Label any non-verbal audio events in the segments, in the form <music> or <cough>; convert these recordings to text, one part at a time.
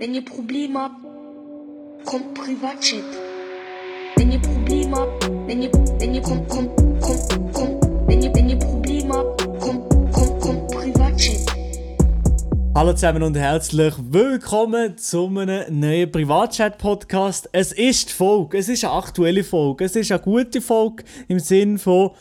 Wenn ihr Probleme habt, kommt Privatchat. Wenn ihr Probleme habt, wenn ihr, wenn ihr, kommt, kommt, kommt, kommt, wenn ihr, wenn ihr Probleme habt, kommt, kommt, kommt Privatchat. Hallo zusammen und herzlich willkommen zu einem neuen Privatchat-Podcast. Es ist die Folge, es ist eine aktuelle Folge, es ist eine gute Folge im Sinn von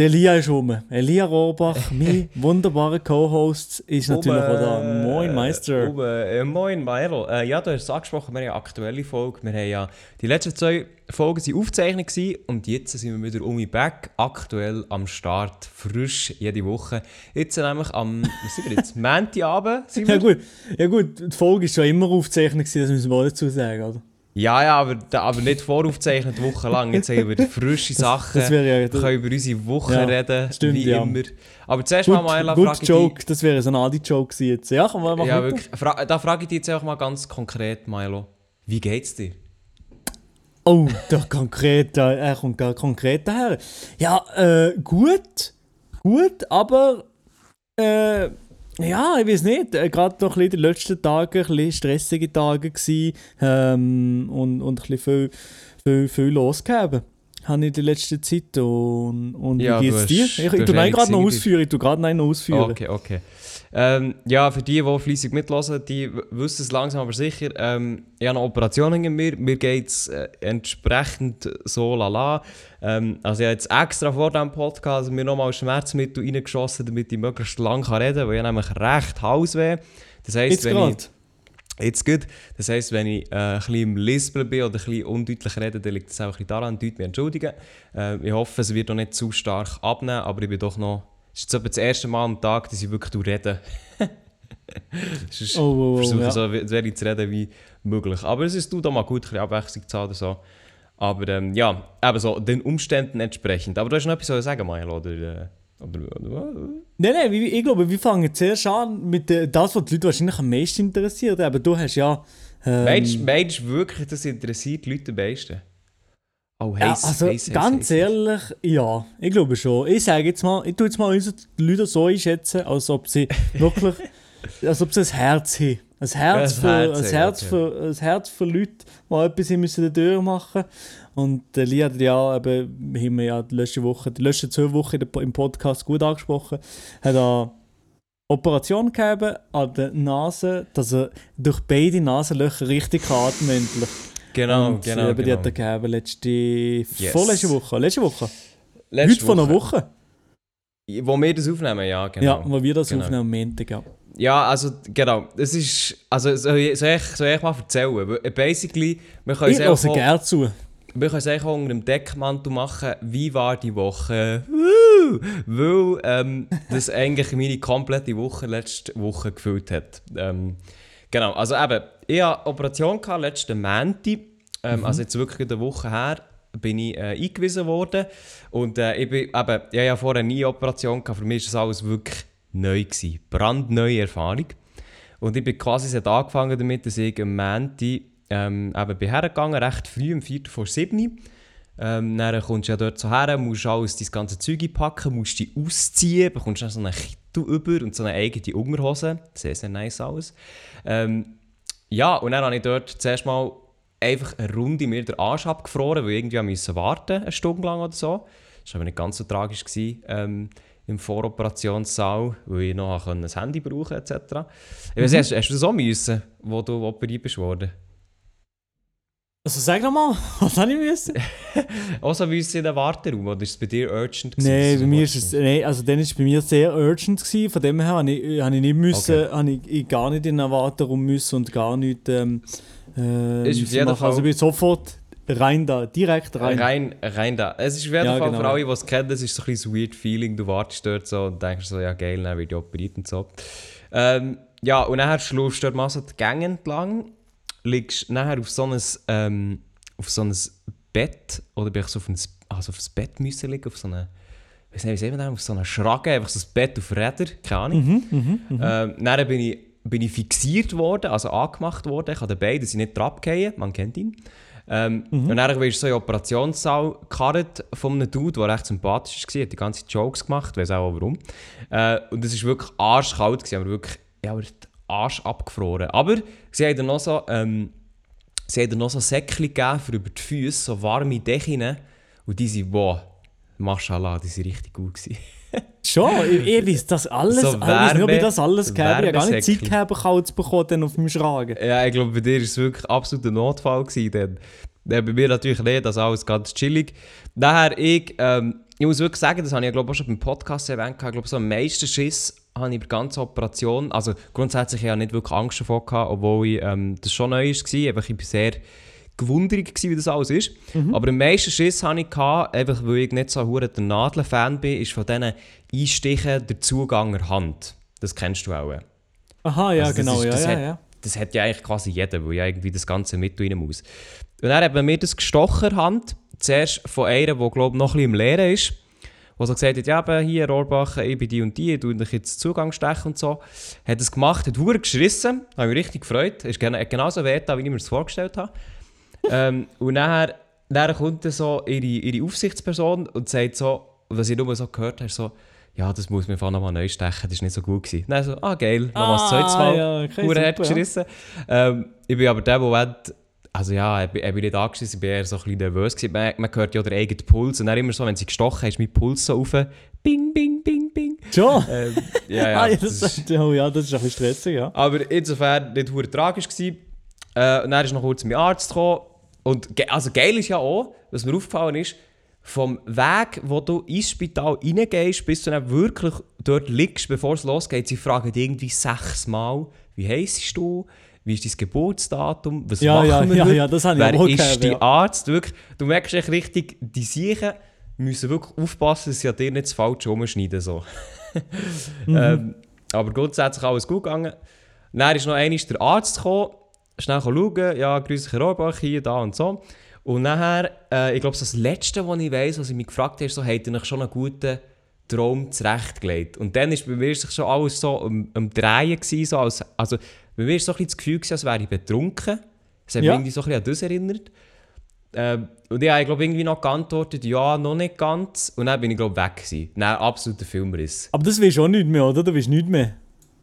der Elia ist rum. Elia Rohrbach, <laughs> mein wunderbarer Co-Host, ist natürlich auch da. Moin Meister. Um, äh, moin Meirl. Äh, ja, du hast es angesprochen, wir haben eine aktuelle Folge. Wir haben ja die letzten zwei Folgen waren aufgezeichnet und jetzt sind wir wieder um back, aktuell am Start, frisch jede Woche. Jetzt nämlich am, was sind wir jetzt, <laughs> Montagabend sind wir. Ja gut, ja gut, die Folge ist schon immer aufgezeichnet das müssen wir auch dazu sagen, oder? Ja, ja, aber, aber nicht voraufgezeichnet wochenlang. Jetzt haben wir <laughs> frische Sachen. das wäre ja- wir können über unsere Woche Ja, reden, stimmt, wie ja. immer. Aber zuerst mal, Maela, Gut, frage gut Joke, das wäre so ein Adi-Joke jetzt. Ja, dich... machen. Ja, wirklich. Fra da frage ich dich jetzt auch mal ganz konkret, Milo. Wie geht's dir? Oh, <laughs> der konkret, da- er kommt gar konkret daher. Ja, äh, gut, gut, aber äh, ja, ich weiß nicht, äh, gerade noch bisschen die letzten Tage, ein bisschen stressige Tage gsi ähm, und, und ein bisschen viel, viel, viel losgegeben. Habe ich in der letzten Zeit und, und Ja, wie geht's dir? Ich, ich tu gerade noch ausführen, ich tu gerade noch ausführen. Okay, okay. Ähm, ja, für die, die fleissig mitlassen, die wissen es langsam aber sicher. Ähm, ich habe eine Operation hinter mir. Mir geht es äh, entsprechend so lala. Ähm, also ich habe jetzt extra vor diesem Podcast mir nochmal Schmerzmittel reingeschossen, damit ich möglichst lang kann reden kann, weil ich nämlich recht Hausweh. Das heisst, Jetzt wenn gerade. ich... Jetzt gut. Das heisst, wenn ich äh, ein bisschen im Lispeln bin oder ein bisschen undeutlich rede, dann liegt das auch ein bisschen daran. Deut mich entschuldigen. Äh, ich hoffe, es wird auch nicht zu stark abnehmen, aber ich bin doch noch... Es ist jetzt das erste Mal am Tag, dass ich wirklich rede. <laughs> Sonst Oh, oh, oh, versuche ja. so we- wenig zu reden wie möglich. Aber es ist tut auch mal gut, ein bisschen Abwechslung zu haben oder so. Aber ähm, ja, eben so, den Umständen entsprechend. Aber du hast noch etwas zu sagen, Mael, oder... Äh, oder, oder Nein, nein, wie- ich glaube, wir fangen zuerst an mit äh, das, was die Leute wahrscheinlich am meisten interessiert. Aber du hast ja. Ähm, Meinst meinst du wirklich, das interessiert die Leute am meisten? Oh, Ja, heiß, also heiß, ganz heiß. ehrlich, ja, ich glaube schon. Ich sage jetzt mal, ich tue jetzt mal unsere Leute so einschätzen, als ob sie <laughs> wirklich, als ob sie ein Herz haben. Ein Herz, Ein für, Herz ein, Herz okay. für, ein Herz für Leute, die etwas müssen in der Tür machen Und der Lee hat ja, eben, haben wir ja die letzte Woche, die letzten zwei Wochen im Podcast gut angesprochen, hat er Operation gegeben an der Nase, dass er durch beide Nasenlöcher richtig endlich. Genau, Und, genau, Eben, die genau. hat er gegeben letzte, vorletzte Woche. Letzte Woche. Letzte Heute von einer Woche. Wo wir das aufnehmen, ja, genau. Ja, wo wir das Genau. aufnehmen am Montag, ja. Ja, also, genau. Es ist... Also, soll ich, soll ich, soll ich mal erzählen? Weil, Basically, wir können Ich es auch, gerne zu. wir können es eigentlich unter dem Deckmantel machen, wie war die Woche? Woo! Weil ähm, <laughs> das eigentlich meine komplette Woche letzte Woche gefüllt hat. Ähm, genau, also eben, ich hatte Operation gehabt, letzten Montag, ähm, also jetzt wirklich eine Woche her, bin ich äh, eingewiesen worden und äh, ich bin eben, ich hatte ja vorher nie eine Operation gehabt, für mich war das alles wirklich neu gewesen, brandneue Erfahrung. Und ich bin quasi seit angefangen damit, dass ich am Montag ähm, eben bin hergegangen, recht früh, um 4 vor 7 ähm, dann kommst du ja dort so her, musst alles dein ganze Zeug packen, musst dich ausziehen, bekommst dann so einen Kittel über und so eine eigene Unterhose. Sehr, sehr nice alles. Ähm, ja, und dann habe ich dort zuerst mal einfach eine Runde mir den Arsch abgefroren, weil ich irgendwie musste warten, eine Stunde lang oder so. Das war aber nicht ganz so tragisch gewesen, ähm, im Voroperationssaal, weil ich noch ein Handy brauchen etc. Ich weiss, hast, hast du das auch müssen, wo du operiert bist worden? Also sag doch mal, <laughs> was habe ich müssen? Auch so wie in den Warteraum, oder ist es bei dir urgent? gewesen, Nein, bei mir ist es, nee, also dann ist es bei mir sehr urgent gewesen. Von dem her habe ich, habe ich nicht müssen, Okay. habe ich, ich gar nicht in den Warteraum müssen und gar nicht ähm, äh, Ist jeden machen. Fall- Also ich bin sofort rein da, direkt rein. Rein, rein da. Es ist auf jeden Ja, Fall genau, für alle, die es kennen, es ist so ein bisschen weird Feeling. Du wartest dort so und denkst so, ja geil, dann wird ich operiert und so. Ähm, ja, und dann schläfst du dort mal so die Gänge entlang, liegst nachher auf so ein, ähm, auf so ein Bett, oder bin ich so auf ein, also auf Bett müssen liegen, auf so eine, weiß nicht, wie man das, auf so eine Schrage, einfach so ein Bett auf Räder, keine Ahnung. Mhm, Ähm, dann bin ich, bin ich fixiert worden, also angemacht worden. Ich habe den Bein, dass ich nicht abgehen man kennt ihn. Ähm, Und dann wirst du so in den Operationssaal gekarrt von einem Dude, der recht sympathisch war, hat die ganze Jokes gemacht, weiß auch warum. Äh, und es war wirklich arschkalt, gewesen, aber wirklich ja, aber Arsch abgefroren. Aber sie haben dann noch so, ähm, sie haben noch so Säckchen gegeben für über die Füße, so warme Decken. Und die sind, wow, Mashallah, die sind richtig gut gewesen. <laughs> Schon, ich, ich weiß das alles. So ob ich Wärme- das alles gehabt. Ich habe gar nicht. Zeit gehabt, kalt zu bekommen auf meinem Schragen. Ja, ich glaube, bei dir war es wirklich absolut ein Notfall. Gewesen, dann. Ja, bei mir natürlich nicht, das alles ganz chillig. Daher, ich, ähm, ich muss wirklich sagen, das habe ich glaube auch schon beim Podcast erwähnt, ich glaube, so am meisten Schiss habe ich bei der ganzen Operation, also grundsätzlich ja nicht wirklich Angst davor gehabt, obwohl ich, ähm, das schon neu war, einfach ich war sehr gewundert, wie das alles ist. Aber am meisten Schiss hatte ich, gehabt, einfach weil ich nicht so ein der Nadeln-Fan bin, ist von diesen Einstichen der Zugang der Hand. Das kennst du auch. Aha, ja, Also genau, ist- ja, das ja, hat, ja. Das hat ja eigentlich quasi jeder, weil ja irgendwie das Ganze mit rein muss. Und dann hat man mir das gestochen, Hand. Zuerst von einer, die glaube ich noch ein bisschen im Lehren ist. Die so gesagt hat, ja, eben hier, Rohrbach, ich bin die und die, tue dich jetzt Zugang stechen und so. Hat es gemacht, hat verdammt geschissen, habe mich richtig gefreut. Ist gena- hat genauso getan, wie ich mir das vorgestellt habe. <laughs> ähm, und nachher, dann kommt dann so ihre, ihre Aufsichtsperson und sagt so, was ich nur so gehört habe, so, ja, das muss man einfach nochmal neu stechen, das war nicht so gut. Gewesen. Dann so, ah geil, nochmal das Ah, zweites Mal. ja, okay, Hure super, ja. Ähm, ich bin aber der Moment, also ja, ich bin nicht angeschissen, ich bin eher so ein bisschen nervös gewesen. Man, man hört ja den eigenen Puls und dann immer so, wenn sie gestochen hat, ist mein Puls so auf, bing, bing, bing, bing. Schon? Ähm, <laughs> ja, ja, ah, ja, das das, ist, oh, ja, das ist ein bisschen stressig, ja. aber insofern nicht hure tragisch gewesen. Äh, und dann ist noch kurz mein Arzt gekommen. Und ge also geil ist ja auch, was mir aufgefallen ist, vom Weg, wo du ins Spital reingehst, bis du dann wirklich dort liegst, bevor es losgeht, sie fragen irgendwie sechsmal, wie heisst du, wie ist dein Geburtsdatum, was Ja, machen ja, wir ja, heute? ja, das habe ich Wer auch ist gehört, dein ja. Arzt? Wirklich, du merkst echt richtig, die Siechen müssen wirklich aufpassen, dass sie an dir nicht das Falsche umschneiden. So. <laughs> Mhm. ähm, aber grundsätzlich alles gut gegangen. Dann ist noch einmal der Arzt gekommen, schnell schauen, ja, grüß Herr Rohrbach, hier, da und so. Und nachher, äh, ich glaube, das Letzte, was ich weiss, was ich mich gefragt habe, ist so, hat er euch schon einen guten Traum zurechtgelegt? Und dann ist bei mir sich schon alles so am, am Drehen gewesen, so als, also bei mir war so ein bisschen das Gefühl, gewesen, als wäre ich betrunken. Das hat Ja. mich irgendwie so ein bisschen an das erinnert. Ähm, und ich habe glaube irgendwie noch geantwortet, ja, noch nicht ganz. Und dann bin ich glaube weg gewesen. Nein, absoluter Filmriss. Aber das weisst du auch nicht mehr, oder? Du weißt nicht mehr.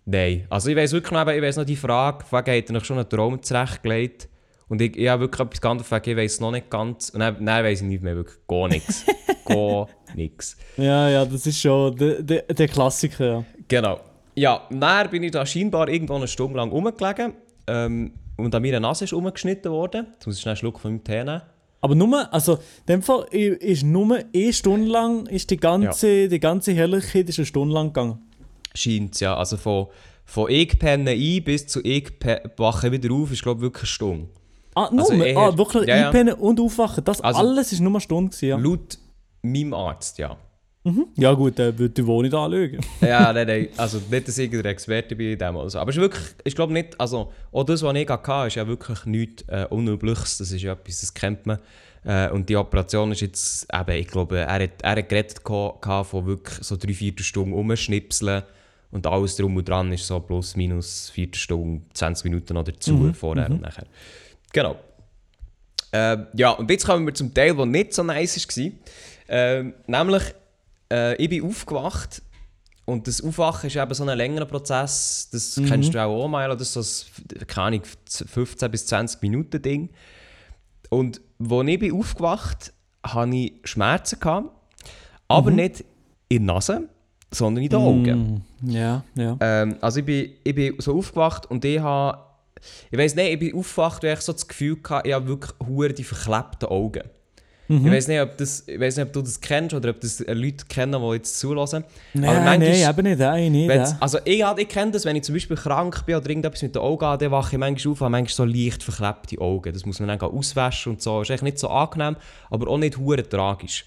Nein, also ich weiß wirklich noch, ich weiss noch die Frage, wegen hat er euch schon einen Traum zurechtgelegt? Und ich, ich habe wirklich etwas wegen, ich weiß noch nicht ganz. Und dann, dann weiss ich nicht mehr, wirklich gar nichts. <laughs> gar nichts. Ja, ja, das ist schon der, der, der Klassiker, ja. Genau. Ja, dann bin ich da scheinbar irgendwo eine Stunde lang rumgelegen. Ähm, und an meiner Nase ist umgeschnitten worden. Jetzt muss ich schnell einen Schluck von meinem Tee nehmen. Aber nur, also, in dem Fall ist nur eine Stunde lang, ist die ganze, die ganze Herrlichkeit ist eine Stunde lang gegangen. Scheint ja. Also von, von ich penne ein bis zu ich wache wieder auf, ist glaube ich wirklich eine Stunde. Ah, nur, Also eher- ah, wirklich ja, ja. einpennen und aufwachen, das Also- alles ist nur eine Stunde gewesen, ja. Laut meinem Arzt, ja. Ja gut, der würde die Wohnung anschauen. <laughs> ja, nein, nein. Also nicht, dass ich der Experte bin in dem. Also. Aber es ist wirklich, ich glaube nicht, also auch das, was ich hatte, ist ja wirklich nichts äh, Unübliches. Das ist ja etwas, das kennt man. Äh, und die Operation ist jetzt eben, ich glaube, er hat, er hat geredet von wirklich so drei, vier Stunden umschnipseln und alles drum und dran ist so plus minus vier Stunden, 20 Minuten noch dazu, vorher und nachher. Genau. Äh, ja, und jetzt kommen wir zum Teil, der nicht so nice war. Ähm, nämlich, äh, ich bin aufgewacht und das Aufwachen ist eben so ein längerer Prozess. Das kennst du auch, mal, oder so ein, keine Ahnung, 15 bis 20 Minuten Ding. Und als ich bin aufgewacht hatte ich Schmerzen, gehabt, aber nicht in der Nase, sondern in den Augen. Mm, ja, ja. Ähm, also ich bin, ich bin so aufgewacht und ich habe, ich weiß nicht, ich bin aufgewacht und ich so das Gefühl hatte, ich habe wirklich hure die verklebten Augen. Mhm. Ich weiß nicht, ob das, ich weiß nicht, ob du das kennst oder ob das äh, Leute kennen, die jetzt zulassen. Nein, nein, eben nicht, nein, nicht. Ja. also ich, ich kenne das, wenn ich zum Beispiel krank bin oder irgendetwas mit den Augen habe, dann wache ich manchmal auf und habe manchmal so leicht verklebte Augen. Das muss man dann auswaschen und so. Ist echt nicht so angenehm, aber auch nicht hure tragisch.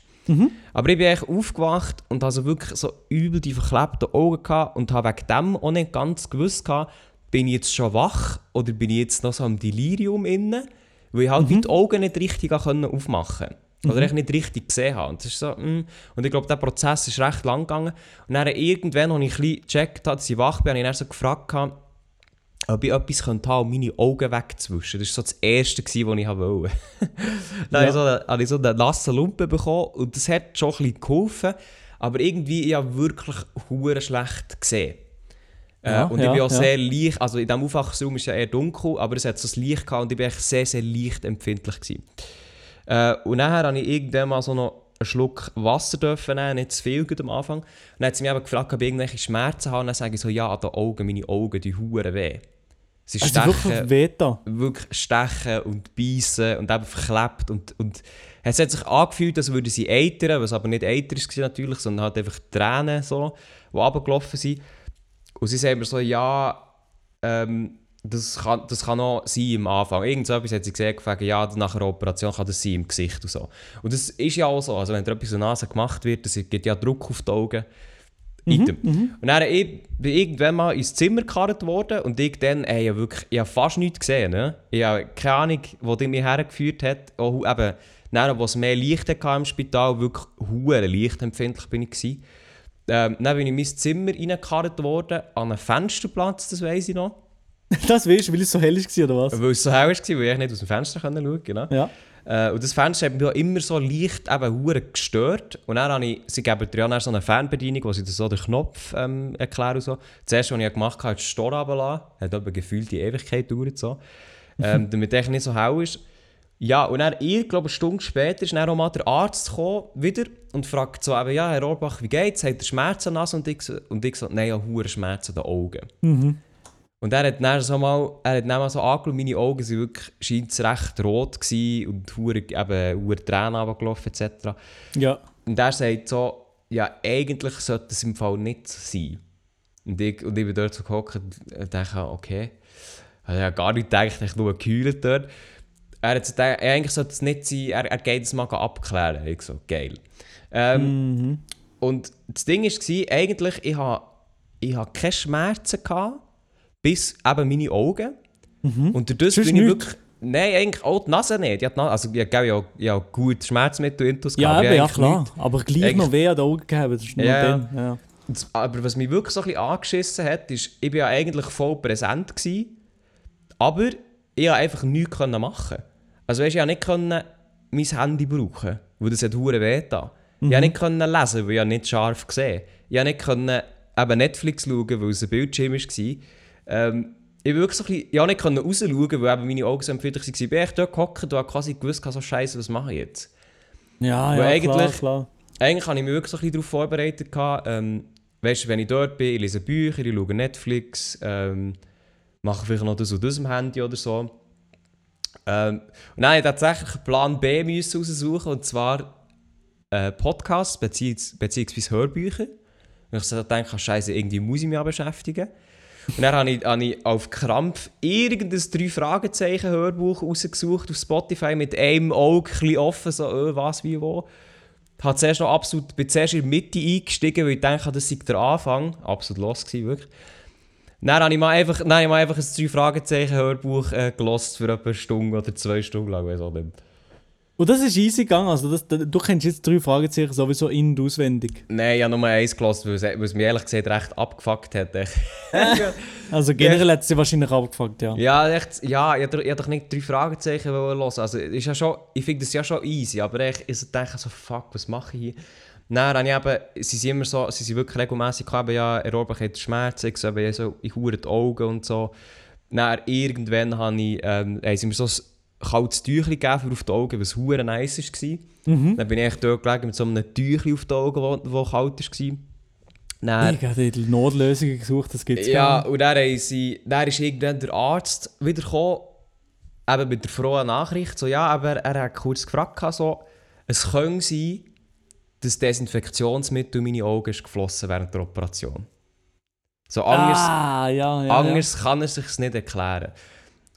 Aber ich bin echt aufgewacht und hatte so wirklich so übel die verklebten Augen gehabt und habe wegen dem auch nicht ganz gewusst, gehabt, bin ich jetzt schon wach oder bin ich jetzt noch so am Delirium inne, weil ich halt wie die Augen nicht richtig aufmachen konnte. Oder ich nicht richtig gesehen habe. Und, das ist so, mm. und ich glaube, der Prozess ist recht lang gegangen. Und dann irgendwann, als ich ein bisschen gecheckt habe, dass ich wach bin, habe ich dann so gefragt, ob ich etwas könnte haben, um meine Augen wegzuwischen. Das war so das Erste, was ich wollte. <laughs> dann habe ich so eine, habe ich so eine nasse Lumpe bekommen und das hat schon ein bisschen geholfen. Aber irgendwie, ich habe wirklich hure schlecht gesehen. Äh, Ja, und ich ja, bin auch ja. sehr leicht, also in diesem Aufwachraum ist es ja eher dunkel, aber es hat so ein Licht gehabt und ich war echt sehr, sehr leicht empfindlich. Gewesen. Äh, und nachher habe ich irgendwann mal so noch einen Schluck Wasser dürfen nehmen, nicht zu viel am Anfang. Und dann hat sie mich aber gefragt, ob ich irgendwelche Schmerzen habe. Und dann sage ich so, ja, an den Augen, meine Augen, die huren weh. Sie Also wirklich stechen, Veta. wirklich stechen und beißen und eben verklebt. Und, und es hat sich angefühlt, als würde sie eitern, was aber nicht Eiter war natürlich, sondern halt einfach Tränen, so, die runtergelaufen sind. Und sie sagen mir so, ja, ähm, das, kann, das kann auch sein am Anfang. Irgend so etwas hat sie gesagt, gefragt, ja, nach einer Operation kann das sein im Gesicht und so. Und das ist ja auch so, also wenn da etwas der Nase gemacht wird, das gibt ja Druck auf die Augen. Item. Und dann ich, bin ich irgendwann mal ins Zimmer gekarrt worden und ich dann, ey, ich habe wirklich, ich habe fast nichts gesehen. Ne? Ich habe keine Ahnung, wo die mich hergeführt hat. Auch eben, dann, wo es mehr Licht hatte im Spital, wirklich hure lichtempfindlich bin ich gewesen. Ähm, dann bin ich in mein Zimmer reingekarrt worden, an einem Fensterplatz, das weiss ich noch. <laughs> Das weißt du, weil es so hell war, oder was? Weil es so hell war, weil ich nicht aus dem Fenster schauen konnte. Genau. Ja. Äh, und das Fenster hat mich immer so leicht eben hure gestört. Und dann habe ich, sie geben dir ja so eine Fernbedienung, wo sie dir so den Knopf ähm, erklären und so. Das erste, was ich gemacht habe, ist den Stor runterlassen. Hat aber gefühlt die Ewigkeit gedauert so. Ähm, <laughs> damit es nicht so hell ist. Ja, und dann, ich glaube, eine Stunde später ist dann auch mal der Arzt gekommen, wieder, und fragt so eben, ja, Herr Orbach, wie geht's? Hat er Schmerzen an der Nase? Und ich, so- und ich so, nein, ja, hure Schmerzen an den Augen. Und er hat dann so mal, er hat dann mal so angeschaut, meine Augen sind wirklich, scheint recht rot gewesen und hure, eben, hure Tränen runtergelaufen etc. Ja. Und er sagt so, ja, eigentlich sollte es im Fall nicht sein. Und ich, und ich bin dort so gehockt und dachte, okay. Also, ich habe gar nicht gedacht, ich nur gekühlt dort. Er hat so gedacht, eigentlich sollte es nicht sein, er, er geht es mal abklären. Ich so, geil. Ähm, Und das Ding war, eigentlich, ich hatte ich ha keine Schmerzen, gehabt, bis eben meine Augen. Und durch das Sonst bin ich nichts? wirklich... Nein, eigentlich auch die Nase nicht. Ich Nase, also ich habe ja, gut Schmerzmittel intus Ja, eben, ja klar. nichts. Aber gleich Eigentlich- noch weh an den Augen gehabt. Das ist nur Ja, dann. Ja. Aber was mich wirklich so ein bisschen angeschissen hat, ist, ich war ja eigentlich voll präsent, gewesen, aber ich konnte einfach nichts machen. Also weißt, ich konnte nicht können mein Handy brauchen, weil das hat hure weh getan. Ich konnte nicht können lesen, weil ich nicht scharf gesehen Ich konnte nicht können, eben Netflix schauen, weil es ein Bildschirm war. Ähm, ich wirklich so ein bisschen, konnte nicht können rausschauen, weil eben meine Augen so empfindlich waren. Ich bin echt dort gehockt und habe quasi gewusst, so scheiße, was mache ich jetzt? Ja, Weil ja, eigentlich- klar, klar. Eigentlich habe ich mich wirklich so ein bisschen darauf vorbereitet. Ähm, weißt du, wenn ich dort bin, ich lese Bücher, ich schaue Netflix, ähm, mache vielleicht noch das und das am Handy oder so. Ähm, und dann musste ich tatsächlich einen Plan B müssen raussuchen, und zwar äh, Podcasts beziehungsweise Hörbücher. Und ich so dachte, scheiße, irgendwie muss ich mich auch beschäftigen. Und dann habe ich, habe ich auf Krampf irgendein drei Fragezeichen Hörbuch rausgesucht auf Spotify mit einem Auge ein offen, so äh, was, wie, wo. Habe zuerst noch absolut, bin zuerst in der Mitte eingestiegen, weil ich dachte, das sei der Anfang. Absolut los gewesen, wirklich. Dann habe ich mal einfach, habe ich mal einfach ein drei Fragezeichen Hörbuch äh, gelost für etwa eine Stunde oder zwei Stunden lang, weiß auch nicht. Und das ist easy gegangen. Also das, du kennst jetzt drei Fragezeichen sowieso in- und auswendig. Nein, ich habe nur eins gelost, weil es, weil es mich ehrlich gesagt recht abgefuckt hat. <laughs> <laughs> Also generell hat es sie wahrscheinlich abgefuckt, ja. Ja, echt, ja, ich ich hätte doch nicht drei Fragezeichen hören. Also, ist ja schon, ich finde das ja schon easy, aber ich, ich denke so, fuck, was mache ich hier? Dann habe ich eben, sie sind immer so, sie sind wirklich regelmässig gekommen, ja, er Orbach hat Schmerzen, ich so, ich hure die Augen und so. Dann irgendwann habe ich, ähm, haben sie mir so ein kaltes Tüchlein gegeben auf die Augen, was hure nice war. Dann bin ich dort gelegen mit so einem Tüchlein auf die Augen, wo, wo kalt war. Dann, Ich habe die Notlösungen gesucht, das gibt es ja, und dann, sie, dann ist irgendwann der Arzt wieder eben mit der frohen Nachricht, so, ja, aber er hat kurz gefragt, so, es könnte sein, dass Desinfektionsmittel in meine Augen ist geflossen während der Operation. So, anders, Ah, ja, ja. anders kann er sich nicht erklären.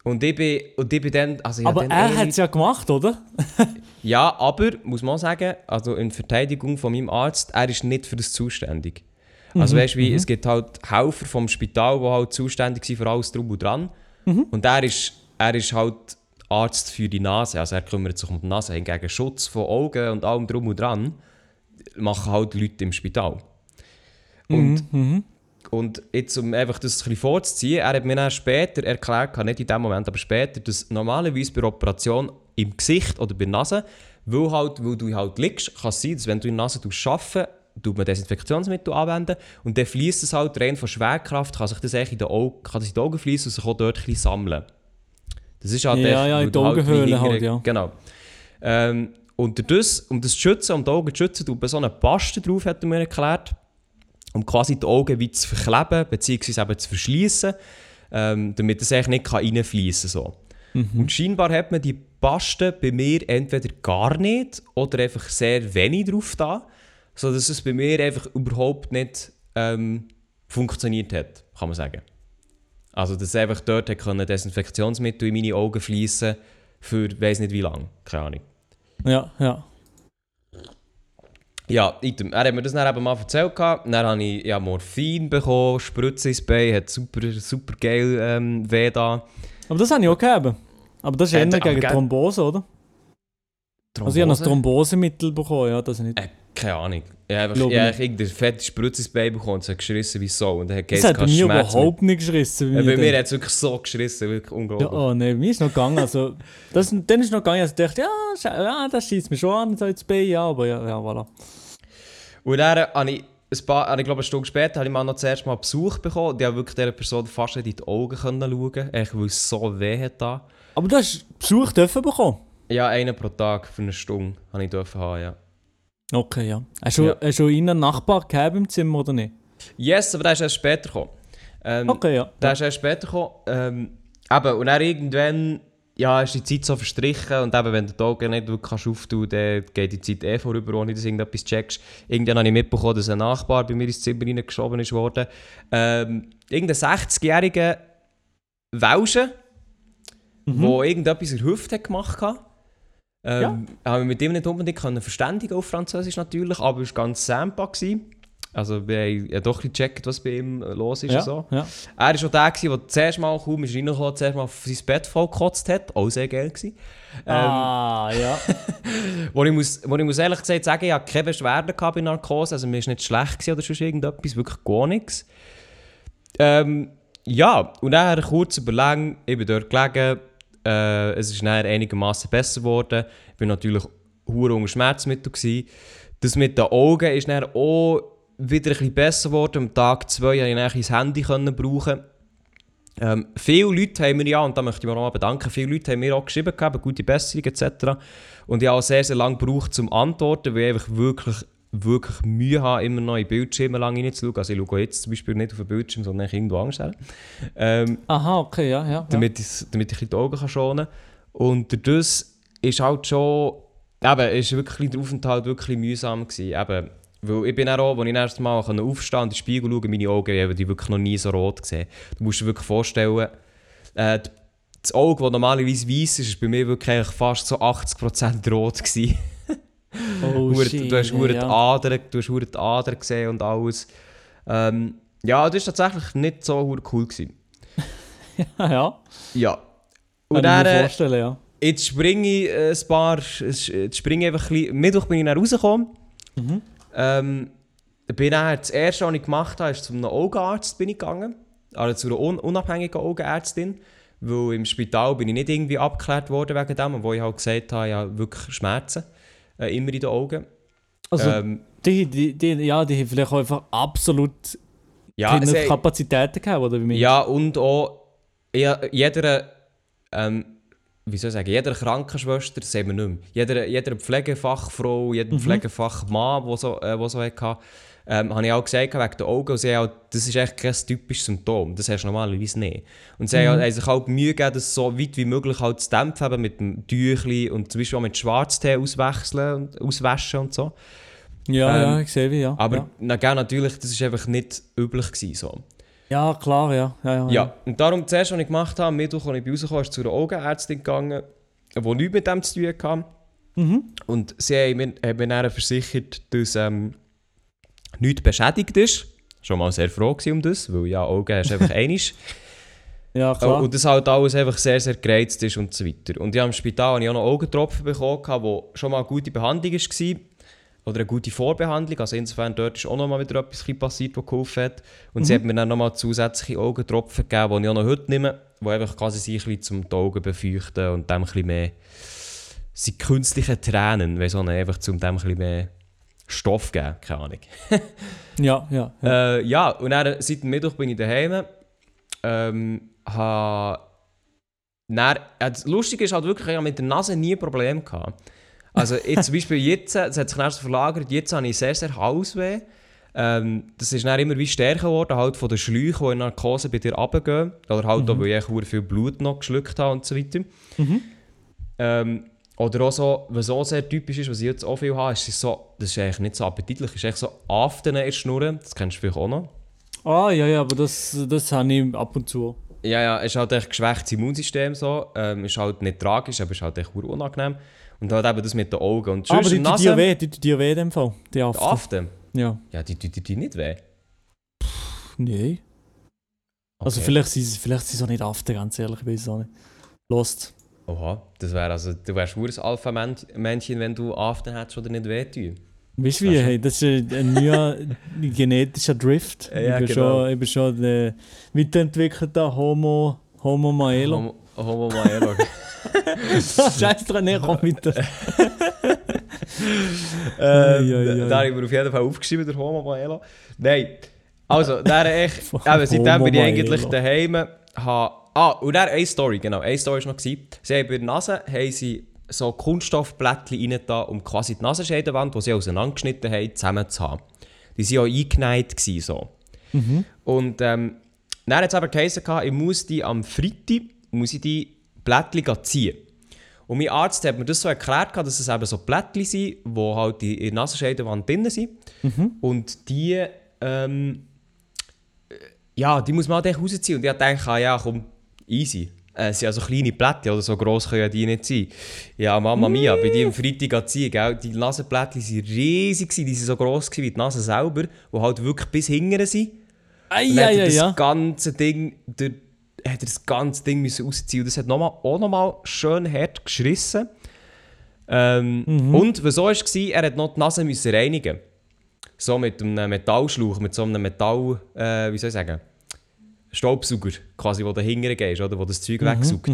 Und ich bin, und ich bin dann, also ich Aber dann er hat es ja gemacht, oder? ja, aber, muss man sagen, also in Verteidigung von meinem Arzt, er ist nicht für das zuständig. Also weißt du, wie, es gibt halt Helfer vom Spital, die halt zuständig sind für alles drum und dran. Und er ist, er ist halt Arzt für die Nase, also er kümmert sich um die Nase. Hingegen Schutz von Augen und allem drum und dran machen halt Leute im Spital. Und, und jetzt, um einfach das ein bisschen vorzuziehen, er hat mir dann später erklärt, nicht in dem Moment, aber später, dass normalerweise bei Operation im Gesicht oder bei der Nase, weil, halt, weil du halt liegst, kann es sein, dass wenn du in der Nase arbeiten tut man Desinfektionsmittel anwenden und dann fließt es halt rein von Schwerkraft, kann sich das in den Augen, kann das in die Augen fließen und sich auch dort ein bisschen sammeln. Das ist halt Ja, echt, ja, in die du Augenhöhle halt, hingere- ja. Genau. Ähm, und das, um das zu schützen, um die Augen zu schützen, tut man so eine Paste drauf, hat er mir erklärt, um quasi die Augen wie zu verkleben, beziehungsweise eben zu verschließen, ähm, damit es eigentlich nicht kann reinfließen kann. So. Und scheinbar hat man die Paste bei mir entweder gar nicht oder einfach sehr wenig drauf da, sodass es bei mir einfach überhaupt nicht ähm, funktioniert hat, kann man sagen. Also, dass einfach dort hat können Desinfektionsmittel in meine Augen fließen für weiß nicht wie lange, keine Ahnung. Ja, ja. Ja, item. er hat mir das dann eben mal erzählt. gehabt. Dann habe ich ja, Morphin bekommen, Spritze ins Bein, hat super, super geil ähm, weh da. Aber das habe ich auch gegeben. Aber das ist Äh, eher gegen gell- Thrombose, oder? Also ich habe noch Thrombose? Thrombosemittel bekommen, ja, das nicht. Äh, keine Ahnung. Ich habe einfach, Glaub ich habe nicht. irgendeine fette Spritze ins Bein bekommen und es hat geschrissen wie so. Und hat Das hat bei mir Schmerz. überhaupt nicht geschissen. Bei mir dann. hat es wirklich so geschrissen, wirklich Ja, unglaublich. oh nein, mir ist noch gegangen. Also, das, dann ist noch gegangen, also ich dachte, ja, ja das schießt mir schon an, so ins Bein, ja, aber ja, ja, voilà. Und dann habe ich, ein paar, habe ich glaube eine Stunde später, habe ich mal noch zuerst mal Besuch bekommen. Die haben wirklich dieser Person fast nicht in die Augen können schauen, echt, weil es so weh hat da. Aber du hast Besuch dürfen bekommen? Ja, einen pro Tag für eine Stunde habe ich dürfen haben, ja. Okay, ja. Hast du, Ja. hast du einen Nachbar gehabt im Zimmer oder nicht? Yes, aber der ist erst später gekommen. Ähm, Okay, ja. Der ist erst später gekommen. Ähm, eben, und dann irgendwann ja, ist die Zeit so verstrichen und eben, wenn du die Augen nicht wirklich kannst auftun kannst, dann geht die Zeit eh vorüber, ohne dass du irgendetwas checkst. Irgendwann habe ich mitbekommen, dass ein Nachbar bei mir ins Zimmer reingeschoben ist worden. Ähm, irgendein 60-jähriger Welschen, Mhm. der irgendetwas in der Hüfte gemacht hat. Ähm, Haben wir mit ihm nicht unbedingt können verständigen auf Französisch natürlich, aber es war ganz gewesen. Also wir haben ja doch ein gecheckt, was bei ihm äh, los ist ja, so. ja. Er war schon der, gewesen, der zuerst mal kaum ist reingekommen, zuerst mal auf sein Bett vollgekotzt hat. Auch sehr geil gewesen. Ähm, ah, ja. <laughs> wo, ich muss, wo ich muss ehrlich gesagt sagen, ich hatte keine Beschwerden bei Narkose. Also mir war nicht schlecht gewesen oder sonst irgendetwas, wirklich gar nichts. Ähm, ja, und dann kurz überlegen, ich bin dort gelegen. Äh, es ist dann einigermaßen besser geworden. Ich war natürlich hure unter Schmerzmittel. Gewesen. Das mit den Augen ist dann auch wieder ein bisschen besser geworden. Am Tag 2 konnte ich dann Handy können brauchen. Ähm, viele Leute haben mir ja, und da möchte ich mich nochmal bedanken, viele Leute haben mir auch geschrieben, gehabt, gute Besserung etc. Und ich habe auch sehr, sehr lange gebraucht zum Antworten, weil ich einfach wirklich, wirklich Mühe habe, immer in Bildschirme lang reinzuschauen. Also ich schaue jetzt zum Beispiel nicht auf den Bildschirm, sondern irgendwo her. Ähm, Aha, okay, ja, ja. damit, ich, damit ich die Augen kann schonen kann. Und das ist halt schon, eben, ist wirklich der Aufenthalt wirklich mühsam gewesen. Eben, weil ich bin auch, als ich das erste Mal aufstehen und in den Spiegel schauen meine Augen, ich habe die wirklich noch nie so rot gesehen. Du musst dir wirklich vorstellen, äh, das Auge, das normalerweise weiß ist, ist bei mir wirklich fast so 80% rot gewesen. Oh, <laughs> shit, du hast hure die ja. Adern, du hast die Adern gesehen und alles. Ähm, ja, das war tatsächlich nicht so cool. Gewesen. <laughs> ja, Ja. Und kann ich dann, mir äh, vorstellen, ja. Jetzt springe ich äh, ein paar. Jetzt springe ich einfach ein bisschen. Mittwoch bin ich dann rausgekommen. Mhm. Ähm, bin dann, das erste, was ich gemacht habe, ist zu einem Augenarzt bin ich gegangen. Also zu einer un unabhängigen Augenärztin. Weil im Spital bin ich nicht irgendwie abgeklärt worden wegen dem, wo ich halt gesagt habe, ich habe wirklich Schmerzen. Äh, immer in den Augen. Also, ähm, die, die, die, ja, die haben vielleicht auch einfach absolut ja, keine Kapazitäten gehabt, oder wie? Ja, und auch ja, jeder, ähm, wie soll ich sagen, jeder Krankenschwester, sehen wir nicht mehr, jeder, jeder Pflegefachfrau, jeder Pflegefachmann, der so, äh, wo so hatte, ähm, habe ich auch gesagt, wegen den Augen, und sie auch, das ist echt kein typisches Symptom, das hast du normalerweise nicht. Und sie haben, haben sich halt Mühe gegeben, das so weit wie möglich halt zu dämpfen, eben mit dem Tüchli und zum Beispiel auch mit Schwarztee auswechseln und auswaschen und so. Ja, Ähm, ja, ich sehe wie, ja. Aber ja. na, natürlich, das ist einfach nicht üblich gewesen, so. Ja, klar, ja. Ja, ja, Ja, und darum, zuerst, was ich gemacht habe, am Mittwoch, als ich rausgekommen ist zu einer Augenärztin gegangen, die nichts mit dem zu tun hatte. Mhm. Und sie haben mir, haben mir dann versichert, dass ähm, nichts beschädigt ist. Schon mal sehr froh um das, weil ja, Augen hast einfach <laughs> einisch. Ja, klar. Und das halt alles einfach sehr, sehr gereizt ist und so weiter. Und ja, im Spital habe ich auch noch Augentropfen bekommen, wo schon mal eine gute Behandlung war. Oder eine gute Vorbehandlung. Also insofern dort ist auch noch mal wieder etwas passiert, was geholfen hat. Und sie hat mir dann noch mal zusätzliche Augentropfen gegeben, die ich auch noch heute nehme, die einfach quasi sich ein bisschen zum die Augen befeuchten und dem ein bisschen mehr... sind künstliche Tränen, weißt du, einfach zum dem ein bisschen mehr Stoff gegeben, keine Ahnung. <laughs> Ja, ja. ja. Äh, ja, und dann, seit dem Mittwoch bin ich daheim. Ähm, ha, dann, ja, das Lustige ist halt wirklich, ich habe mit der Nase nie ein Problem gehabt. Also jetzt, zum Beispiel jetzt, es hat sich erst verlagert, jetzt habe ich sehr, sehr Halsweh. Ähm, das ist dann immer wie stärker geworden, halt von den Schläuchen, die in Narkose bei dir runtergehen. Oder halt auch, weil ich verdammt viel Blut noch geschluckt habe und so weiter. Ähm, oder auch so, was auch sehr typisch ist, was ich jetzt auch viel habe, ist so, das ist eigentlich nicht so appetitlich, ist echt so Aften in der Schnur, das kennst du vielleicht auch noch. Ah, ja, ja, aber das, das habe ich ab und zu. Ja, ja, es ist halt echt geschwächtes Immunsystem so, ähm, ist halt nicht tragisch, aber ist halt echt unangenehm. Und halt eben das mit den Augen. Und aber die tut dir weh, die tut dir weh in dem Fall. Die Die Aften. Aften? Ja. Ja, die tut dir nicht weh. Nee. Also Okay. vielleicht sind sie vielleicht sind sie auch nicht Aften, ganz ehrlich, ich weiß es auch nicht. Lost. Oha, das wäre also, du wärst nur ein Alpha-Männchen, wenn du Aften hättest oder nicht weh tun. Weißt du wie? Hey, das ist ein neuer <laughs> genetischer Drift. Ja, ich, bin genau. schon, ich bin schon der weiterentwickelter Homo, Homo Maelo. Homo, Homo Maelo. <laughs> <laughs> Scheiß dran, nee, komm weiter. <laughs> <laughs> ähm. Da habe ich mir auf jeden Fall aufgeschrieben, der Homo Maelo. Nein, also, der echt, Von eben, seitdem bin ich eigentlich daheim. Ha, ah, und dann eine Story, genau, eine Story war noch. gewesen. Sie haben bei der Nase haben sie so Kunststoffblättchen rein da, um quasi die Nasenscheidewand, die sie auseinandergeschnitten haben, zusammen zu haben. Die waren auch eingenäht. Gewesen, so. Und ähm, dann hat es aber geheißen, ich muss die am Freitag muss ich die Blättchen ziehen. Und mein Arzt hat mir das so erklärt, dass es eben so Blättchen sind, die halt in der Nasenscheidewand drin sind. Und die, ähm, äh, ja, die muss man halt rausziehen. Und ich dachte, ah, ja, komm, easy. Äh, Es sind also kleine Blättchen, oder so gross können ja die nicht sein. Ja, Mama Mia, bei die am Freitag ziehen, gell? die Nasenblättchen waren riesig, die waren so gross wie die Nase selber, die halt wirklich bis hinten sind. Ei, ja, er das ja. ganze Ding, der, hat er das ganze Ding müssen rausziehen. Und das hat nochmal, auch nochmal schön hart geschrissen. Ähm, Mhm. Und was so war, er hat noch die Nase müssen reinigen. So mit einem Metallschlauch, mit so einem Metall, äh, wie soll ich sagen, Staubsauger, quasi, wo du hinten gehst, oder, wo das Zeug wegsaugt.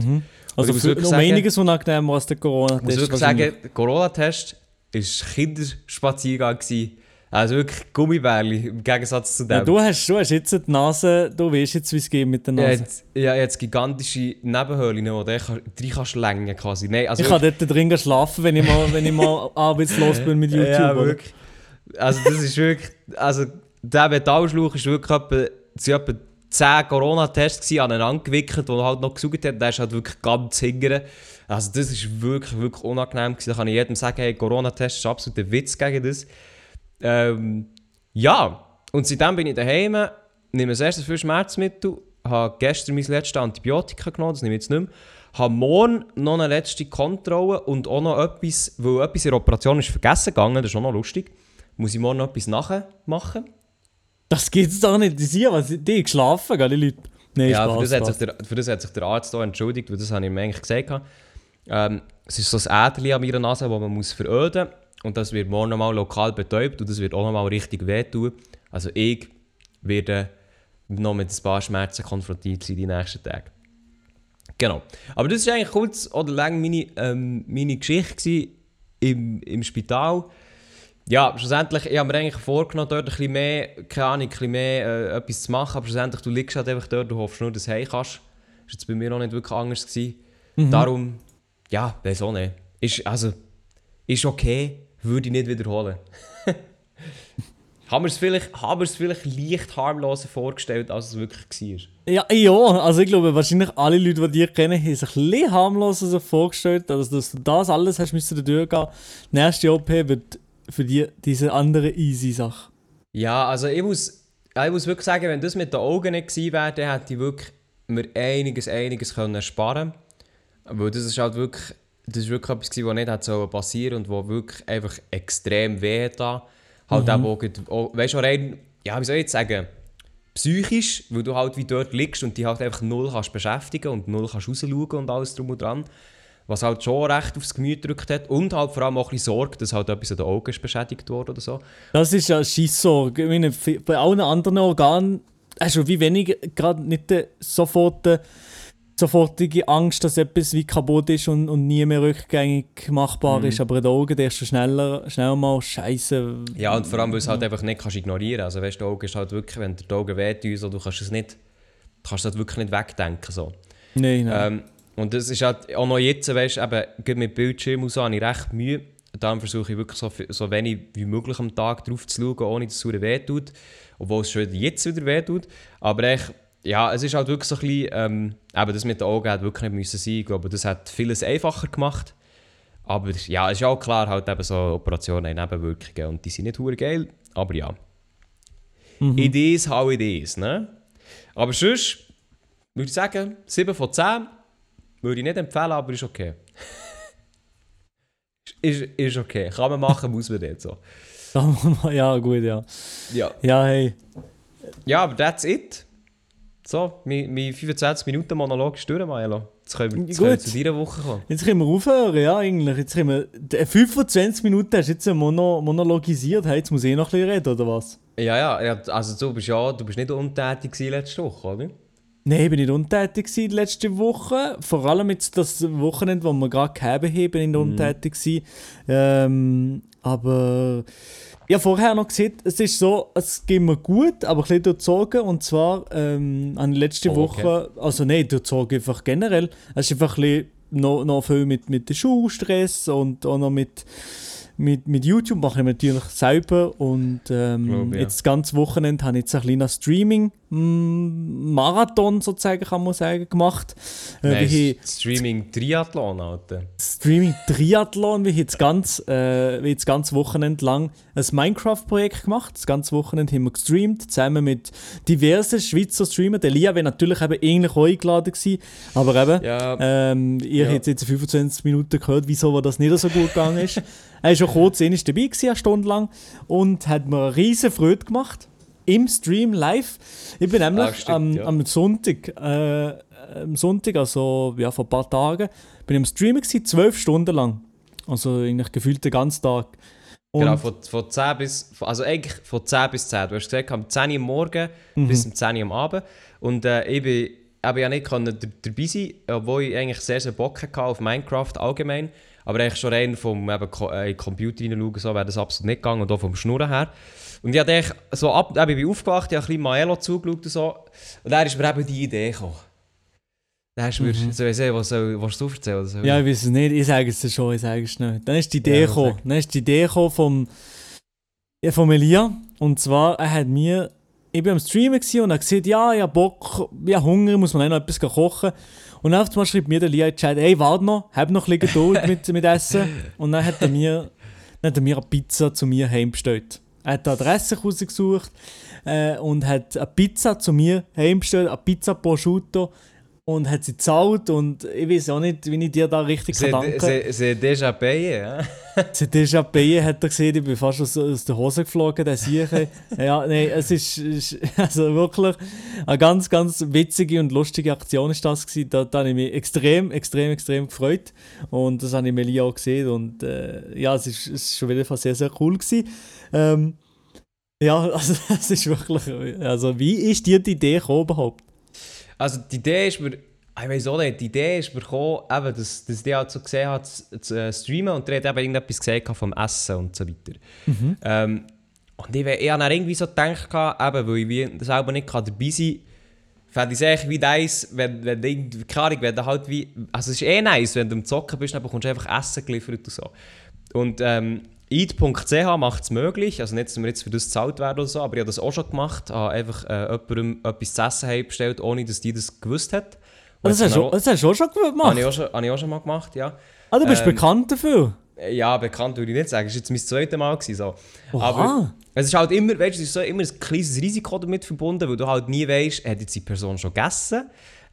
Also ich muss für, um sagen- einiges unangenehmer als der Ich muss Corona-Test. wirklich sagen, der Corona-Test war Kinderspaziergang. gewesen. Also wirklich Gummibärli, im Gegensatz zu dem. Ja, du, hast, du hast jetzt die Nase, du weißt jetzt, wie es geht mit der Ja, Nase. jetzt, ja, jetzt gigantische Nebenhöhlen, wo du rein kannst längen quasi. Nein, also ich kann dort drin schlafen, wenn ich mal, wenn ich mal <laughs> arbeitslos bin mit YouTube. Ja, wirklich. Also das ist wirklich, also der Metallschlauch ist wirklich etwa, waren etwa 10 Corona-Tests aneinander gewickelt, die er halt noch gesaugt hat. Der ist halt wirklich ganz hingern. Also das ist wirklich, wirklich unangenehm gewesen. Da kann ich jedem sagen, hey, Corona-Test ist absolut ein Witz gegen das. Ähm, ja, und seitdem bin ich daheim, nehme das erste viel Schmerzmittel, habe gestern mein letztes Antibiotika genommen, das nehme ich jetzt nicht mehr. Habe morgen noch eine letzte Kontrolle und auch noch etwas, weil etwas in der Operation ist vergessen gegangen, das ist auch noch lustig. Muss ich morgen noch etwas nachher machen? Das gibt's doch nicht. Die sind was, die geschlafen, gell, die Leute? Nein, ja, Spaß, für das, hat sich der, für das hat sich der Arzt auch entschuldigt, weil das habe ich ihm eigentlich gesagt. Ähm, es ist so ein Äderchen an meiner Nase, das man muss veröden muss. Und das wird morgen nochmal lokal betäubt und das wird auch nochmal richtig wehtun. Also ich werde noch mit ein paar Schmerzen konfrontiert sein die nächsten Tage. Genau. Aber das war eigentlich kurz oder lang meine, ähm, meine Geschichte im, im Spital. Ja, schlussendlich, ich habe mir eigentlich vorgenommen, dort ein bisschen mehr, keine Ahnung, ein bisschen mehr äh, etwas zu machen, aber schlussendlich, du liegst halt einfach dort, du hoffst nur, dass du heim kannst. Das war jetzt bei mir auch nicht wirklich anders. Gewesen. Darum, ja, weiß auch nicht. Ist, also, ist okay, würde ich nicht wiederholen. <laughs> haben wir es vielleicht, haben wir es vielleicht leicht harmloser vorgestellt, als es wirklich war. Ja, ja, also ich glaube, wahrscheinlich alle Leute, die dich kennen, haben sich ein bisschen harmloser vorgestellt, also dass du das alles hast müssen durchgehen. Die nächste OP wird für dich diese andere easy Sache. Ja, also ich muss, ich muss wirklich sagen, wenn das mit den Augen nicht gewesen wäre, dann hätte ich wirklich mir einiges, einiges können sparen Weil das ist halt wirklich, das ist wirklich etwas was nicht hätte passieren und was wirklich einfach extrem weh da. Halt auch, auch, weißt du, rein, ja, wie soll ich jetzt sagen, psychisch, weil du halt wie dort liegst und die halt einfach null kannst beschäftigen und null kannst rausschauen und alles drum und dran. Was halt schon recht aufs Gemüt gedrückt hat und halt vor allem auch ein bisschen Sorge, dass halt etwas an den Augen ist beschädigt wurde oder so. Das ist ja Scheisssorge. Ich meine, bei allen anderen Organen hast du wie wenig gerade nicht sofort äh, sofortige Angst, dass etwas wie kaputt ist und, und nie mehr rückgängig machbar Mhm. ist. Aber in den Augen denkst du schneller, schnell mal, Scheiße. Ja, und vor allem, weil du es halt einfach nicht kannst ignorieren kannst. Also weißt du, die Augen ist halt wirklich, wenn dir die Augen wehtun, so, du kannst es nicht, kannst das wirklich nicht wegdenken. So. Nein, nein. Ähm, und das ist halt auch noch jetzt, weißt du, eben, mit Bildschirm und so habe ich recht Mühe. Darum versuche ich wirklich so, so wenig wie möglich am Tag drauf zu schauen, ohne dass es weh tut. Obwohl es schon jetzt wieder weh tut. Aber echt, ja, es ist halt wirklich so ein bisschen, ähm, eben das mit den Augen hat wirklich nicht müssen sein. Ich glaube, das hat vieles einfacher gemacht. Aber ja, es ist auch klar, halt eben so Operationen haben Nebenwirkungen und die sind nicht hure geil. Aber ja. Mhm. Is how it is, ne? Aber sonst würde ich sagen, 7 von 10 würde ich nicht empfehlen, aber ist okay. <laughs> ist, ist okay. Kann man machen, muss man nicht so. <laughs> ja, gut, ja. Ja. Ja, hey. Ja, aber that's it. So, mein, mein 25 Minuten Monolog ist durch, Milo. Jetzt können wir, jetzt Gut. können wir zu deiner Woche kommen. Jetzt können wir aufhören, ja, eigentlich. Jetzt können wir, d- 25 Minuten hast du jetzt mono, monologisiert. Hey, jetzt muss ich noch ein bisschen reden, oder was? Ja, ja, ja, also du bist ja du bist nicht untätig letzte Woche, oder? Nein, ich bin nicht untätig gewesen letzte Woche. Vor allem jetzt das Wochenende, wo wir gerade gehabt haben, bin ich nicht untätig gewesen. Ähm, aber habe vorher noch gesehen, es ist so, es geht mir gut, aber ein bisschen durchzogen. Und zwar ähm, an letzte Oh, okay. Woche, also nein, durchzogen einfach generell. Es ist einfach ein bisschen noch, noch viel mit, mit dem Schulstress und auch noch mit, mit, mit YouTube mache ich natürlich selber. Und ähm, Glaub, ja. jetzt das ganze Wochenende habe ich jetzt ein kleiner Streaming-Marathon sozusagen, kann man sagen, gemacht. Äh, Nein, ich Streaming Triathlon, Alter. Streaming-Triathlon, wie ich jetzt ganz, äh, wie jetzt ganz Wochenende lang ein Minecraft-Projekt gemacht. Das ganze Wochenende haben wir gestreamt, zusammen mit diversen Schweizer Streamern. Der Lia wäre natürlich eben eigentlich auch eingeladen gewesen, aber eben, Ja, ähm, ihr Ja. habt jetzt 25 Minuten gehört, wieso das nicht so gut gegangen ist. er ist schon kurz einmal dabei gewesen, eine Stunde lang und hat mir eine riesen Freude gemacht. Im Stream live. Ich bin nämlich Ah, stimmt, am, ja. am Sonntag, äh, am Sonntag, also ja, vor ein paar Tagen, bin ich am Streamen gewesen, zwölf Stunden lang. Also eigentlich gefühlt den ganzen Tag. Und genau, von, von 10 bis, also eigentlich von 10 bis 10. Du hast gesagt, am 10 Uhr am Morgen Mhm. bis um 10 Uhr am Abend. Und äh, ich bin eben ja nicht können dabei sein, obwohl ich eigentlich sehr, sehr Bock hatte auf Minecraft allgemein. Aber eigentlich schon rein vom eben, äh, Computer hineinschauen, so wäre das absolut nicht gegangen und auch vom Schnurren her. Und ich habe eigentlich so ab, eben, ich bin aufgewacht, ich habe ein bisschen Maelo zugeschaut und so. Und dann ist mir eben die Idee gekommen. Dann hast du mir, soll ich sagen, was, soll, was du erzählen? Oder Mhm. Ja, ich? ich weiß es nicht, ich sage es dir schon, ich sage es nicht. Dann ist die Idee Ja, gekommen. Dann ist die Idee gekommen vom, ja, vom Elia. Und zwar, er hat mir, ich bin am Streamen und er gesagt, ja, ich habe Bock, ich habe Hunger, muss man auch noch etwas kochen. Und dann auf einmal schreibt mir der Elia in den Chat, ey, warte noch, hab noch ein bisschen Geduld <laughs> mit, mit Essen. Und dann hat er mir, dann hat er mir eine Pizza zu mir heimbestellt. Er hat die Adresse rausgesucht äh, und hat eine Pizza zu mir heimbestellt, eine Pizza prosciutto und hat sie gezahlt und ich weiß auch nicht, wie ich dir da richtig C'est verdanke. c'est- déjà payé, ja? <laughs> C'est déjà payé, hat er gesehen, ich bin fast aus, aus der Hose geflogen, der Sieche. <laughs> ja, nein, es ist, ist also wirklich eine ganz, ganz witzige und lustige Aktion ist das gewesen. Da, da habe ich mich extrem, extrem, extrem gefreut und das habe ich Melia auch gesehen und äh, ja, es ist, es ist schon wieder sehr, sehr cool gewesen. Ähm, ja, <laughs> also es ist wirklich, also wie ist dir die Idee gekommen überhaupt? Also die Idee ist mir, ich weiß auch nicht, die Idee ist mir gekommen, eben, dass, dass die halt so gesehen hat, zu, zu äh, streamen und der hat eben irgendetwas gesagt vom Essen und so weiter. Ähm, und ich, ich habe dann irgendwie so gedacht, eben, weil ich selber nicht dabei sein kann, fände ich es eigentlich wie nice, wenn, wenn, irgendwie- keine Ahnung, wenn du halt wie, also es ist eh nice, wenn du am Zocken bist, dann bekommst du einfach Essen geliefert und so. Und ähm, eat.ch macht es möglich, also nicht, dass wir jetzt für das gezahlt werden oder so, aber ich habe das auch schon gemacht, habe einfach äh, jemandem etwas zu essen heimbestellt, ohne dass die das gewusst hat. Und Das hast, du, das hast du auch schon Habe gemacht. ich, auch schon, habe ich auch schon mal gemacht, ja. Ah, du bist ähm, bekannt dafür. Ja, bekannt würde ich nicht sagen. Es war jetzt mein zweites Mal. Gewesen, so. Oha. Aber es ist halt immer, weißt, du, es ist so immer ein kleines Risiko damit verbunden, weil du halt nie weißt, hat jetzt die Person schon gegessen?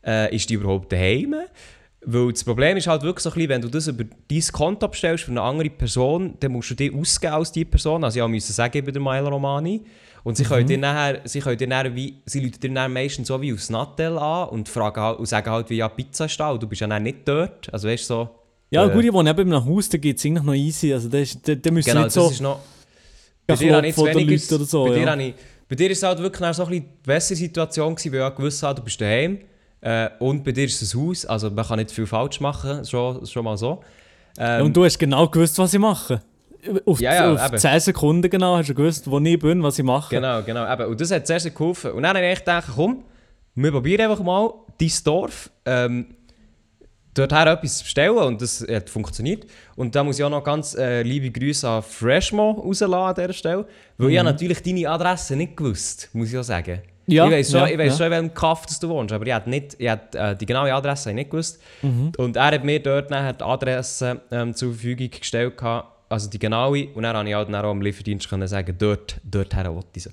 Äh, ist die überhaupt daheim? Weil das Problem ist halt wirklich so ein bisschen, wenn du das über dein Konto bestellst für eine andere Person, dann musst du die ausgeben als die Person. Also ich musste sagen, bin der Mail Romani. Und sie können dir nachher, sie können dir nachher wie, sie rufen dir dann meistens so wie aus Nattel an und, fragen halt, und sagen halt, wie ja Pizza ist da und du bist ja dann nicht dort. Also weißt du so... Ja, äh, gut, ich wohne eben in einem Haus, da geht es eigentlich noch easy. Also, da, da, da müssen Genau, nicht das so ist noch. Bei dir, habe ich weniger, oder so. bei, dir ja. ich, bei dir ist es halt wirklich so ein bisschen die bessere Situation gewesen, weil ich gewusst habe, du bist daheim. Äh, und bei dir ist es ein Haus, also man kann nicht viel falsch machen, schon, schon mal so. Ähm, und du hast genau gewusst, was ich mache. Auf, Ja, ja, auf eben. 10 Sekunden genau hast du gewusst, wo ich bin, was ich mache. Genau, genau. Eben. Und das hat zuerst geholfen. Und dann habe ich gedacht, komm, wir probieren einfach mal dein Dorf, ähm, dorthin etwas zu bestellen und das hat funktioniert. Und da muss ich auch noch ganz äh, liebe Grüße an Freshmo rauslassen an dieser Stelle, weil ich habe natürlich deine Adresse nicht gewusst, muss ich auch sagen. Ja, ich weiß schon, ja, ich weiss ja. schon, in welchem Kaff du wohnst, aber ich hätte nicht, ich hätte, äh, die genaue Adresse nicht gewusst. Mhm. Und er hat mir dort dann die Adresse ähm, zur Verfügung gestellt, gehabt, also die genaue, und dann konnte ich halt dann auch am Lieferdienst können sagen, dort, dort her wollte ich sie.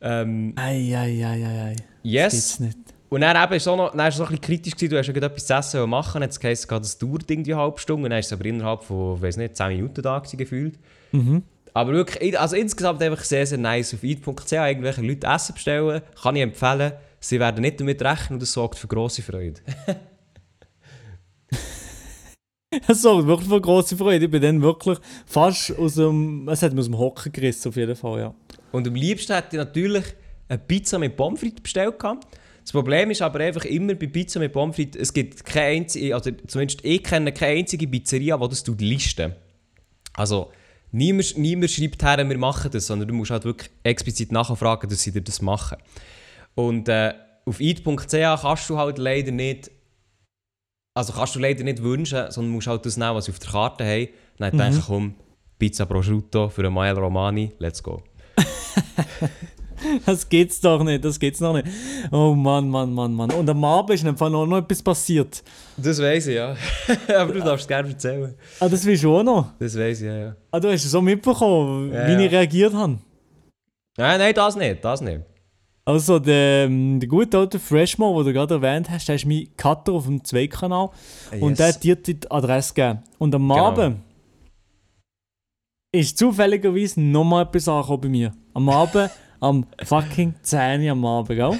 Ähm, Ei, ei, ei, ei, ei. Yes. nicht. Und dann eben ist auch noch, dann ist es auch ein bisschen kritisch gewesen, du hast ja gerade etwas zu essen machen, jetzt heisst es, das dauert irgendwie eine halbe Stunde, und dann ist es aber innerhalb von, weiß nicht, 10 Minuten da gewesen, gefühlt. Mhm. Aber wirklich, also insgesamt einfach sehr, sehr nice auf eat.ch, irgendwelche Leute Essen bestellen, kann ich empfehlen. Sie werden nicht damit rechnen und das sorgt für grosse Freude. <laughs> Das sorgt wirklich für grosse Freude. Ich bin dann wirklich fast aus dem, es hat mich aus dem Hocken gerissen, auf jeden Fall, ja. Und am liebsten hätte ich natürlich eine Pizza mit Pommes frites bestellt. gehabt. Das Problem ist aber einfach immer bei Pizza mit Pommes frites, es gibt keine einzige, also zumindest ich kenne keine einzige Pizzeria, die das listen. Also niemand, niemand schreibt her, wir machen das, sondern du musst halt wirklich explizit nachfragen, dass sie dir das machen. Und äh, auf eat.ch kannst du halt leider nicht, also kannst du leider nicht wünschen, sondern musst halt das nehmen, was sie auf der Karte haben. Dann Mhm. denke ich, komm, Pizza prosciutto für einen Mael Romani, let's go. <laughs> Das geht's doch nicht, das geht's noch nicht. Oh Mann, Mann, Mann, Mann. Und am Abend ist Fall noch, noch etwas passiert. Das weiß ich, ja. <laughs> Aber du darfst es gerne erzählen. Ah, das willst du auch noch. Das weiß ich, ja, ja. Ah, du hast es so mitbekommen, Ja, wie ja. ich reagiert habe. Nein, nein, das nicht, das nicht. Also, der, ähm, der gute alte Freshmo, den du gerade erwähnt hast, der ist mein Cutter auf dem Zweikanal. Und der hat dir die Adresse gegeben. Und am Genau. Abend ist zufälligerweise nochmal etwas angekommen bei mir. Am Abend, am fucking 10 Uhr am Abend, gell?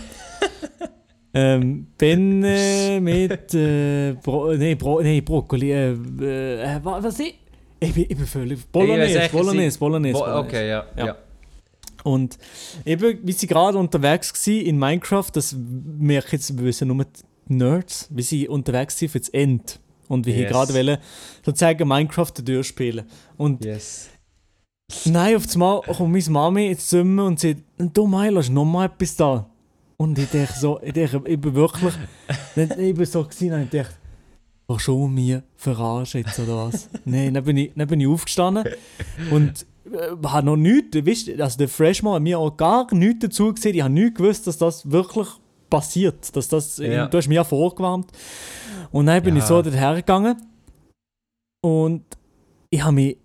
<laughs> ähm, bin äh, mit äh, Bro nee, Bro nee, Brokkoli, äh, äh, was, was ich? Ich bin, ich bin völlig... Ich Bolognese, echt, Bolognese, Bolognese, Bo Bolognese. okay, ja. Ja. ja. Und eben, wie sie gerade unterwegs war in Minecraft, das merke ich jetzt, wissen nur die Nerds, wie sie unterwegs sind für das End. Und wie ich Yes. gerade wollen, sozusagen Minecraft durchspielen. Und Yes. Nein, auf einmal kommt meine Mami ins Zimmer und sagt, du Milo, hast noch mal etwas da? Und ich denke so, ich, denke, ich bin wirklich, nicht- ich bin so gewesen, und ich dachte, was schon mir verarschen jetzt oder was? Nein, dann bin ich, dann bin ich aufgestanden und äh, habe noch nichts, weißt, du, also der Freshman hat mir auch gar nichts dazu gesehen, ich habe nicht gewusst, dass das wirklich passiert, dass das, Ja. du hast mir ja vorgewarnt. Und dann bin Ja. ich so dorthin gegangen und ich habe mich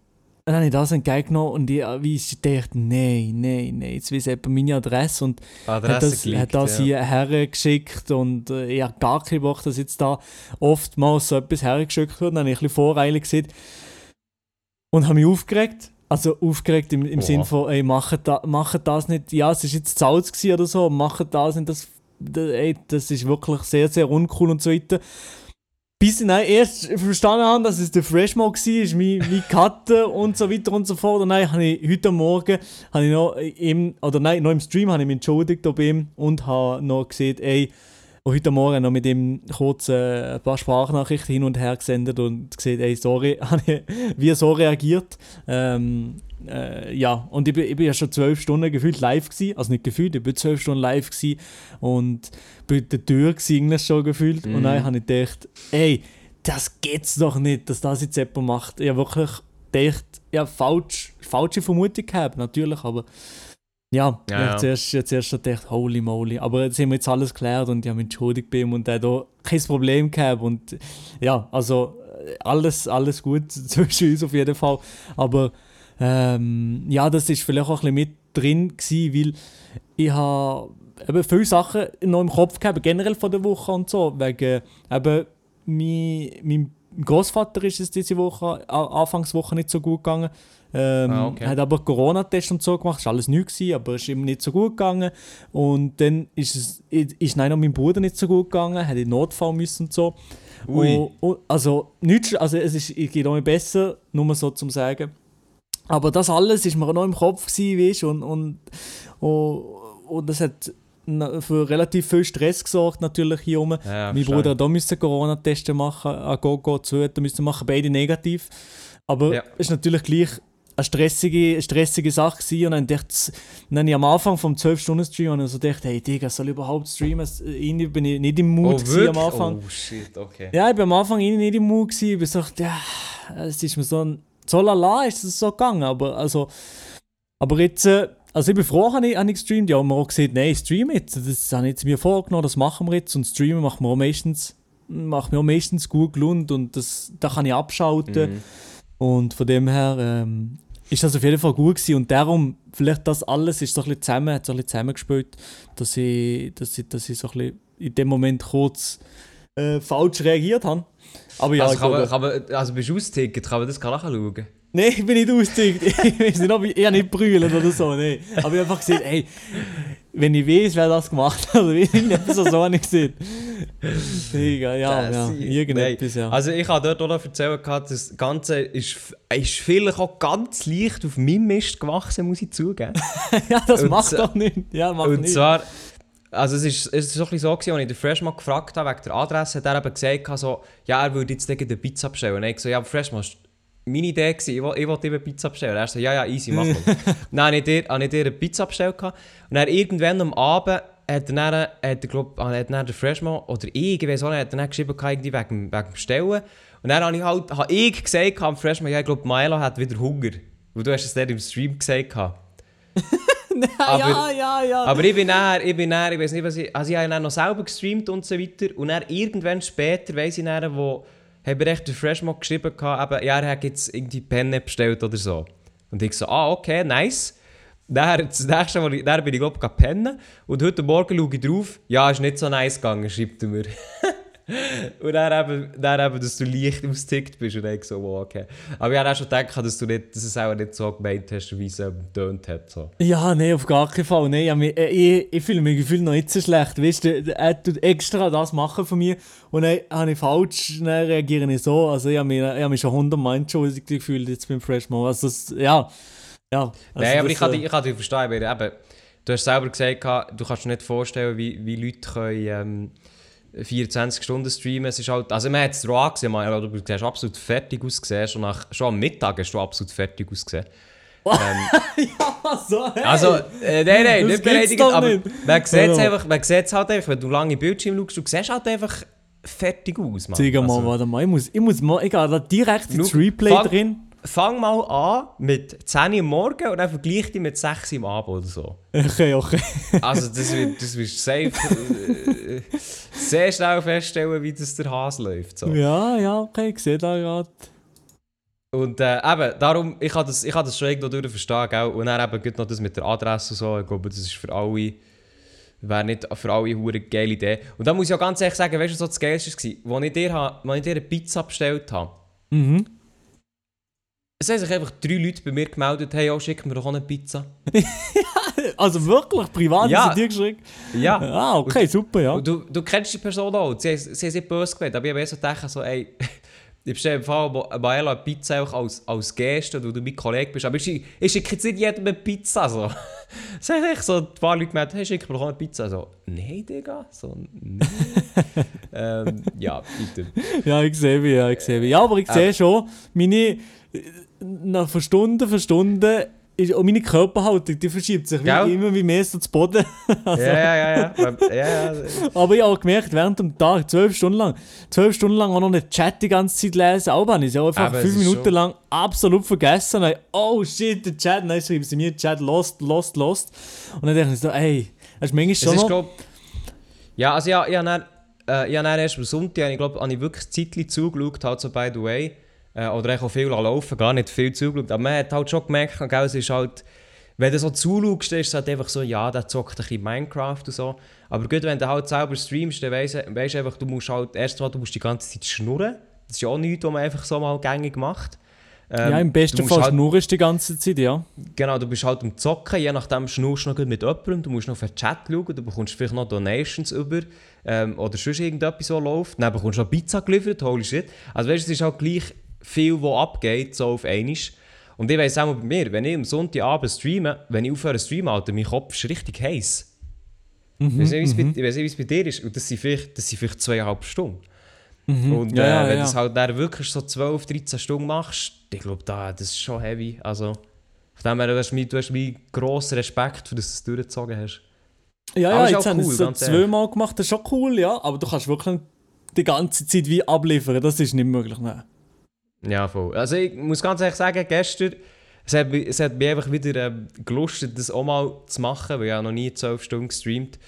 dann habe ich das entgegengenommen und ich, wie ich dachte, nein, nein, nein, jetzt weiß jemand meine Adresse und hat Adresse das, geleakt, hat das ja. hier hergeschickt und äh, ich habe gar keinen Bock, dass jetzt da oftmals so etwas hergeschickt wird. Dann habe ich ein bisschen voreilig gesehen und habe mich aufgeregt. Also aufgeregt im, im Oha. Sinn von, ey, macht, da, macht das nicht, ja, es ist jetzt Salz oder so, macht das nicht, das, ey, das ist wirklich sehr, sehr uncool und so weiter. Bis ich dann erst verstanden habe, dass es der Freshmo war, mein, mein Cutter und so weiter und so fort. Und dann habe ich heute Morgen, habe ich noch im, oder nein, noch im Stream habe ich mich entschuldigt bei ihm und habe noch gesehen, ey, heute Morgen noch mit ihm kurz äh, ein paar Sprachnachrichten hin und her gesendet und gesehen, ey, sorry, <laughs> habe ich wie so reagiert. Ähm, äh, ja, und ich bin, ich bin ja schon zwölf Stunden gefühlt live gewesen, also nicht gefühlt, ich bin zwölf Stunden live gewesen und bin der Tür eigentlich schon gefühlt. Und Mhm. dann habe ich gedacht, ey, das geht's doch nicht, dass das jetzt jemand macht. Ich habe wirklich gedacht, ja, falsch, falsche Vermutung gehabt, natürlich, aber ja, Ja, ich habe ja. zuerst, habe zuerst gedacht, holy moly. Aber jetzt haben wir jetzt alles geklärt und ich habe mich entschuldigt bei ihm und er hat auch kein Problem gehabt. Und ja, also äh, alles, alles gut <laughs> zwischen uns auf jeden Fall. Aber ähm, ja, das ist vielleicht auch ein bisschen mit drin gewesen, weil ich habe eben viele Sachen noch im Kopf gehabt, generell von der Woche und so, wegen eben mein, mein Großvater ist es diese Woche, Anfangswoche nicht so gut gegangen. Ähm, Ah, okay. Hat aber Corona-Test und so gemacht, ist alles neu gewesen, aber ist ihm nicht so gut gegangen. Und dann ist es, ist nein, auch meinem Bruder nicht so gut gegangen, hat in Notfall müssen und so. Ui. Und, und, also nichts, also es ist, geht auch nicht besser, nur so zum sagen. Aber das alles ist mir noch im Kopf gewesen, und, und, und, und das hat für relativ viel Stress gesorgt, natürlich hier oben. Ja, mein. Bruder auch müssen Corona-Testen machen, an Gogo, zu müssen machen, beide negativ. Aber Ja. es ist natürlich gleich eine stressige, stressige Sache gewesen. Und dann dachte ich, dann habe ich am Anfang vom 12-Stunden-Stream und so gedacht, hey Digga, soll ich überhaupt streamen? Es- Irgendwie bin ich nicht im Mut Oh, am Anfang. Oh, shit, okay. Ja, ich war am Anfang nicht im Mut. Gewesen. Ich bin so, ja, es ist mir so ein. So lala ist es so gegangen. Aber, also, aber jetzt, äh, also ich bin froh, habe ich, habe ich gestreamt. Ja, und mir auch gesagt, nein, ich streame jetzt. Das habe ich jetzt mir vorgenommen, das machen wir jetzt. Und streamen macht mir auch meistens, macht mir auch meistens gut gelohnt und das, da kann ich abschalten. Mhm. Und von dem her ähm, ist das auf jeden Fall gut gewesen. Und darum, vielleicht das alles ist so ein bisschen zusammen, hat so ein bisschen zusammengespielt, dass ich, dass ich, dass ich so ein bisschen in dem Moment kurz äh, falsch reagiert habe. Aber ja, also, ich kann man, kann man, also bist du ausgeticket, kann man das nachschauen? Nein, ich bin nicht ausgedickt. <laughs> Ich weiß nicht, ob ich eher nicht brüllen oder so. Nee. Aber ich habe einfach gesagt, hey, wenn ich weiß, wer das gemacht hat, oder irgendetwas so, so ich gesehen. Digga, ja, Das ja, ist- irgendetwas, ja. Also ich habe dort auch noch erzählt, das Ganze ist, ist vielleicht auch ganz leicht auf meinem Mist gewachsen, muss ich zugeben. <laughs> ja, das und macht doch nicht. Ja, macht Und nicht. zwar, also es ist, es ist so ein so gewesen, als ich den Freshman gefragt habe, wegen der Adresse, hat er eben gesagt, so, ja, er würde jetzt gegen eine Pizza bestellen. Und ich so, ja, Freshman, war meine Idee, gewesen, ich, will- ich wollte eine Pizza bestellen. Er so, ja, ja, easy, mach mal. <laughs> dann habe ich dir, habe ich dir eine Pizza bestellt. Und dann irgendwann am Abend hat er, dann, hat er glaub, hat dann der Freshman oder ich, ich weiß auch nicht, hat er dann geschrieben, irgendwie wegen, wegen Bestellen. Und dann habe ich halt, habe ich gesagt am Freshman, ja, ich glaube, Milo hat wieder Hunger. Weil du hast es dort im Stream gesagt. <laughs> <laughs> aber- ja, ja, ja. Aber ich bin näher, ich bin näher, ich weiß nicht, was ich. Also ich habe dann noch selber gestreamt und so weiter. Und dann irgendwann später weiss ich dann, wo habe ich echt der Freshman geschrieben, gehabt, eben, ja, er hat jetzt irgendwie Penne bestellt oder so. Und ich so, ah, okay, nice. Dann, das nächste Mal, dann bin ich glaube ich pennen. Und heute Morgen schaue ich drauf, ja, ist nicht so nice gegangen, schreibt er mir. <laughs> <laughs> und dann eben, dann eben, dass du leicht ausgetickt bist. Und dann so, wow, okay. Aber ich habe auch schon gedacht, dass du nicht, dass es auch nicht so gemeint hast, wie es ähm, getönt hat. So. Ja, nein, auf gar keinen Fall. Nein, ich, äh, ich, ich fühle mich gefühlt noch nicht so schlecht. Weißt du, er tut extra das machen von mir und dann habe ich falsch, dann reagiere ich so. Also ich habe mich, ich hab mich schon hundertmal entschuldigt gefühlt jetzt beim Freshman. Also das, ja. ja also Nein, aber das, ich kann, äh, dich- ich kann dich verstehen, weil eben, du hast selber gesagt, du kannst dir nicht vorstellen, wie, wie Leute können, ähm, 24 Stunden streamen. Es ist halt, also man hat es dir auch angesehen, man, aber du siehst absolut fertig ausgesehen. Schon, nach, schon am Mittag hast du absolut fertig ausgesehen. <laughs> ja, so, hey. Also, äh, nein, nein, Das nicht beleidigend, aber nicht. man sieht es einfach, man sieht's halt einfach, wenn du lange Bildschirm schaust, du siehst halt einfach fertig aus, Mann. Zeig mal, Also, warte mal. Ich muss, ich muss mal, ich gehe da direkt ins Replay fang- drin. Fang mal an mit 10 Uhr am Morgen und dann vergleich dich mit 6 Uhr am Abend oder so. <laughs> Okay, okay. <laughs> Also das wird, das wirst du safe äh, sehr schnell feststellen, wie das der Hase läuft. So. Ja, ja, okay, ich sehe da gerade. Und äh, eben, darum, ich kann das, ich kann das schon irgendwo durch verstehen, gell? Und dann eben gibt noch das mit der Adresse und so, ich glaube, das ist für alle, wäre nicht für alle eine geile Idee. Und da muss ich auch ganz ehrlich sagen, weißt du, was so das Geilste war? Als ich dir, als ich dir eine Pizza bestellt habe, Mhm. Es haben sich einfach drei Leute bei mir gemeldet, hey, oh, schick mir doch auch eine Pizza. Also wirklich, privat Ja. sind dir geschickt? Ja. Ah, okay, super, ja. Und du, du kennst die Person auch. Sie, sie haben böse gemeint, aber ich habe mir so gedacht, so, ey, ich bestelle im Fall Maela eine Pizza einfach als, als Geste, weil du mein Kollege bist. Aber ich, ich schicke jetzt nicht jedem eine Pizza. So. Haben echt so ein paar Leute gemeint, hey, schick mir doch auch eine Pizza. So, nein, Digga. So, nein. ähm, ja, bitte. Ja, ich sehe wie, ja, ich sehe wie. Ja, aber ich Äh. sehe schon, meine, äh, nach von Stunde für Stunde, ist, auch meine Körperhaltung, die verschiebt sich wie, immer wie mehr so zu Boden. <laughs> also, Ja, ja, ja, ja. ja, ja, ja. Aber ich habe auch gemerkt, während dem Tag, zwölf Stunden lang, zwölf Stunden lang auch noch nicht Chat die ganze Zeit lesen, auch habe ich es ja einfach Aber fünf Minuten schon- lang absolut vergessen. Dann, oh shit, der Chat, dann schreiben sie mir Chat, lost, lost, lost. Und dann denke ich so, ey, das ist manchmal schon ist, noch... glaub, ja, also ja, ich habe dann, äh, ich habe dann erst am Sonntag, ich glaube, habe ich wirklich Zeitchen zugeschaut, halt so by the way. Äh, oder ich auch viel laufen, gar nicht viel zugeschaut. Aber man hat halt schon gemerkt, gell, es ist halt, wenn du so zuschaust, ist es halt einfach so, ja, der zockt ein bisschen Minecraft und so. Aber gut, wenn du halt selber streamst, dann weisst du einfach, du musst halt, erstmal, du musst die ganze Zeit schnurren. Das ist ja auch nichts, was man einfach so mal gängig macht. Ähm, ja, im besten Fall halt- schnurrst du die ganze Zeit, ja. Genau, du bist halt am Zocken, je nachdem schnurst du noch mit jemandem, du musst noch auf den Chat schauen, du bekommst vielleicht noch Donations über ähm, oder sonst irgendetwas, so läuft. Dann bekommst du noch Pizza geliefert, holy shit. Also weißt du, es ist halt gleich viel, was abgeht, so auf einmal. Und ich weiss auch mal bei mir, wenn ich am Sonntagabend streame, wenn ich aufhöre zu streamen, Alter, mein Kopf ist richtig heiß. Ich weiß nicht, mhm. wie es bei dir ist. Und das sind vielleicht, das sind vielleicht zweieinhalb Stunden. Mhm. Und ja, äh, ja, wenn du ja. es halt dann wirklich so 12, 13 Stunden machst, ich glaube, da, das ist schon heavy. Also, von dem her, du hast, du wie grossen Respekt, für dass du es durchgezogen hast. Ja, Aber ja, jetzt auch haben wir cool, es zweimal gemacht, das ist schon cool, ja. Aber du kannst wirklich die ganze Zeit wie abliefern, das ist nicht möglich. Nein. Ja, voll. Also ich muss ganz ehrlich sagen, gestern, es hat, es hat mich einfach wieder ähm, gelustet, das auch mal zu machen, weil ich habe noch nie 12 Stunden gestreamt.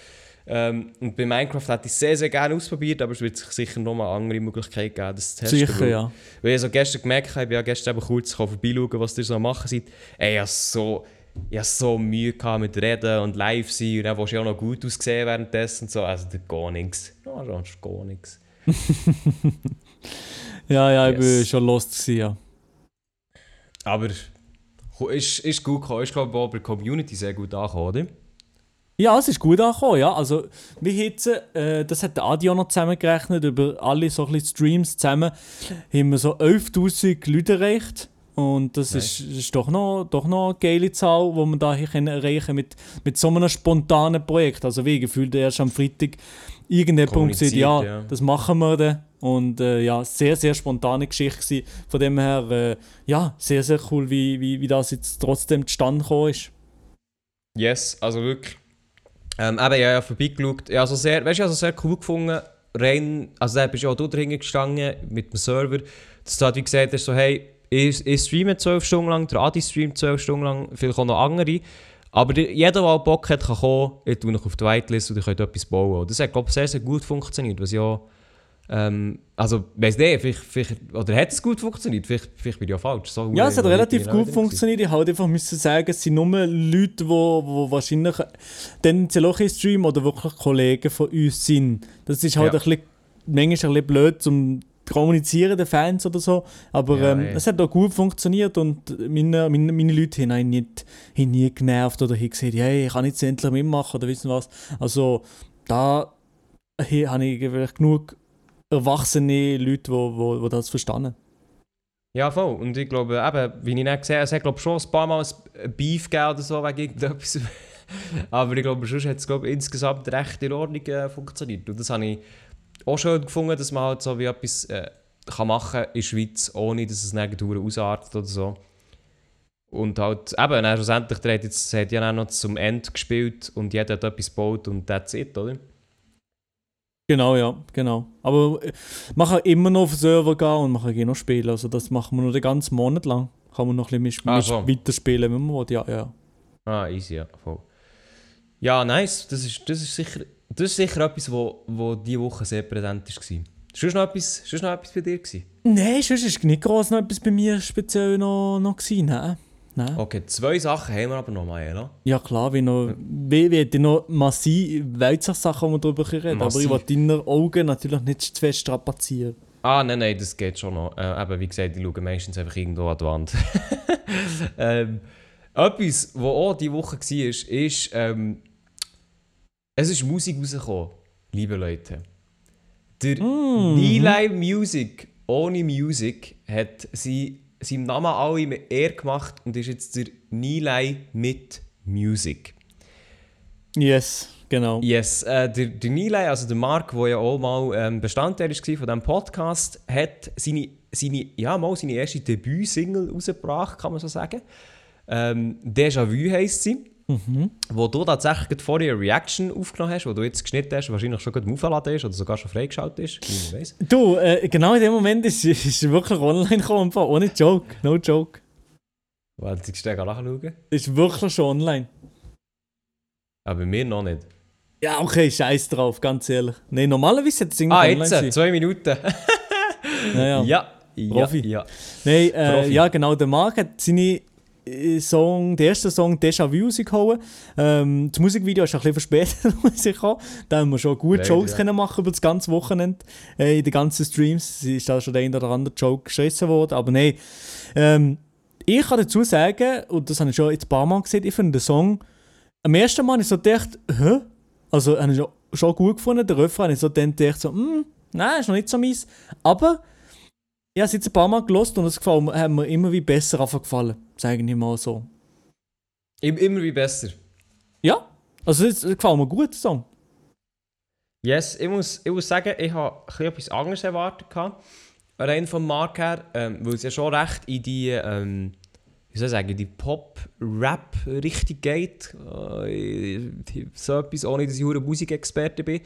Ähm, und bei Minecraft hätte ich es sehr, sehr gerne ausprobiert, aber es wird sich sicher noch mal andere Möglichkeiten geben, das zu testen. Sicher, weil- ja. Weil ich so gestern gemerkt habe, ich bin ja gestern eben kurz vorbeischauen, was ihr so machen seid. Ey, ich so, ich hatte so Mühe gehabt mit Reden und live sein und dann willst du ja auch noch gut aussehen währenddessen und so. Also, gar nichts. Ja, sonst gar nichts. <laughs> Ja, ja, ich Yes. war schon lost gewesen, ja. Aber ist, ist gut gekommen. Ist, glaube ich, auch bei der Community sehr gut angekommen, oder? Ja, es ist gut angekommen, ja. Also, wir jetzt, äh, das hat der Adi auch noch zusammengerechnet, über alle so ein Streams zusammen, haben wir so 11'000 Leute erreicht. Und das Nice. ist, ist doch, noch, doch noch eine geile Zahl, die wir da hier erreichen mit, mit so einem spontanen Projekt. Also wie gefühlt erst am Freitag gesagt, Kommuniziert, ja, ja. das machen wir dann. Und äh, ja, sehr, sehr spontane Geschichte gewesen. Von dem her, äh, ja, sehr, sehr cool, wie, wie, wie das jetzt trotzdem zustande gekommen ist. Yes, also wirklich. Ähm, eben, ich habe ja vorbeigeschaut. Ja, also sehr, weißt du, also sehr cool gefunden. Rein, also da bist du ja auch du drin gestanden mit dem Server. Das hat wie gesagt, ist so, hey, ich, ich streame 12 Stunden lang, der Adi streamt 12 Stunden lang, vielleicht auch noch andere. Aber jeder, der Bock hat, kann kommen, ich tue noch auf die Whitelist und ihr könnt etwas bauen. Und das hat, glaube ich, sehr, sehr gut funktioniert. Was ja, ähm, also, weiss nicht, vielleicht, vielleicht, oder hat es gut funktioniert? Vielleicht, vielleicht bin ich ja falsch. So Ja, es hat relativ gut funktioniert. Ich halt einfach müssen sagen, es sind nur Leute, die wahrscheinlich tendenziell auch im Stream oder wirklich Kollegen von uns sind. Das ist halt Ja. ein bisschen, manchmal ein bisschen blöd zum kommunizieren, den Fans oder so. Aber Ja, ähm, es hat auch gut funktioniert und meine, meine, meine Leute haben einen nicht, haben nie genervt oder haben gesagt, hey, ich kann jetzt endlich mitmachen oder wissen was. Also da habe ich wirklich genug erwachsene Leute, die wo, wo, das verstanden. Ja, voll. Und ich glaube, eben, wie ich nicht gesehen habe, es hat glaube schon ein paar Mal ein Beef gegeben oder so wegen irgendetwas. <laughs> Aber ich glaube, sonst hat es glaube, insgesamt recht in Ordnung äh, funktioniert. Und das habe ich auch schön gefunden, dass man halt so wie etwas äh, kann machen in der Schweiz, ohne dass es nirgendwo ausartet oder so. Und halt, eben, schlussendlich, hat jetzt hat ja noch zum Ende gespielt und jeder hat etwas gebaut und that's it, oder? Genau, ja, genau. Aber äh, kann immer noch auf den Server gehen und kann eh noch spielen. Also das machen wir noch den ganzen Monat lang. Kann man noch ein bisschen Ah, mit, so. weiterspielen, wenn man will. Ja, ja. Ah, easy, ja, voll. Ja, nice. Das ist, das ist, sicher, das ist sicher etwas, wo, wo diese Woche sehr präsent war. Sonst noch etwas, sonst noch etwas bei dir? Gewesen? Nein, sonst war nicht groß noch etwas bei mir speziell noch, noch gewesen. Nein. Nein. Okay, zwei Sachen haben wir aber noch, Maela. Ja klar, wie noch, wie, ich noch massiv Weltsachen, die wir darüber reden Aber ich will deine Augen natürlich nicht zu fest strapazieren. Ah, nein, nein, das geht schon noch. Äh, eben, wie gesagt, ich schaue meistens einfach irgendwo an die Wand. <laughs> ähm, etwas, was auch diese Woche war, ist, ist ähm, es ist Musik rausgekommen, liebe Leute. Der Mm. Nilay Music, ohne Music, hat sie, seinem Namen alle mit Ehr gemacht und ist jetzt der Nilay mit Music. Yes, genau. Yes, äh, der, der Nilay, also der Mark, der ja auch mal ähm, Bestandteil war von diesem Podcast, hat seine, seine, ja, mal seine erste Debütsingle rausgebracht, kann man so sagen. Ähm, Déjà Vu heisst sie. Mhm. Wo du tatsächlich gerade vorher eine Reaction aufgenommen hast, wo du jetzt geschnitten hast, wahrscheinlich schon im Aufladen ist oder sogar schon freigeschaltet ist. Du, äh, genau in dem Moment ist <laughs> ist wirklich online gekommen, ohne Joke, no joke. Warte, ich stehe nachschauen. Ist wirklich schon online. Aber bei mir noch nicht. Ja, okay, scheiß drauf, ganz ehrlich. Nein, normalerweise hätte es irgendwie Ah, online jetzt, sein. zwei Minuten. <laughs> Ja, ja. ja, ja, Profi. ja. Nein, äh, Profi. ja genau, der Marc hat seine Song, den ersten Song Déjà Vu rausgehauen. Ähm, das Musikvideo ist ein bisschen verspätet <laughs> rausgekommen. Da haben wir schon gut Leider, Jokes ja. können machen über das ganze Wochenende. Äh, in den ganzen Streams ist da schon der ein oder andere Joke geschissen worden. Aber nein, ähm, ich kann dazu sagen, und das habe ich schon jetzt ein paar Mal gesehen, ich finde den Song, am ersten Mal ich so gedacht, hä? Also, habe ich schon, schon gut gefunden. Der Refrain habe ich so dann gedacht, so, hm, nein, ist noch nicht so mies. Aber ich habe es jetzt ein paar Mal gelost und es gefällt mir, hat mir immer wie besser gefallen. Sage ich mal so. Im- Immer wie besser. Ja, also es, gefällt mir gut, der Song. Yes, ich muss, ich muss sagen, ich habe etwas anderes erwartet. gehabt. Rein vom Markt her, ähm, weil es ja schon recht in die, ähm, wie soll ich sagen, die Pop-Rap-Richtung geht. Äh, so etwas, ohne dass ich ein Musikexperte bin.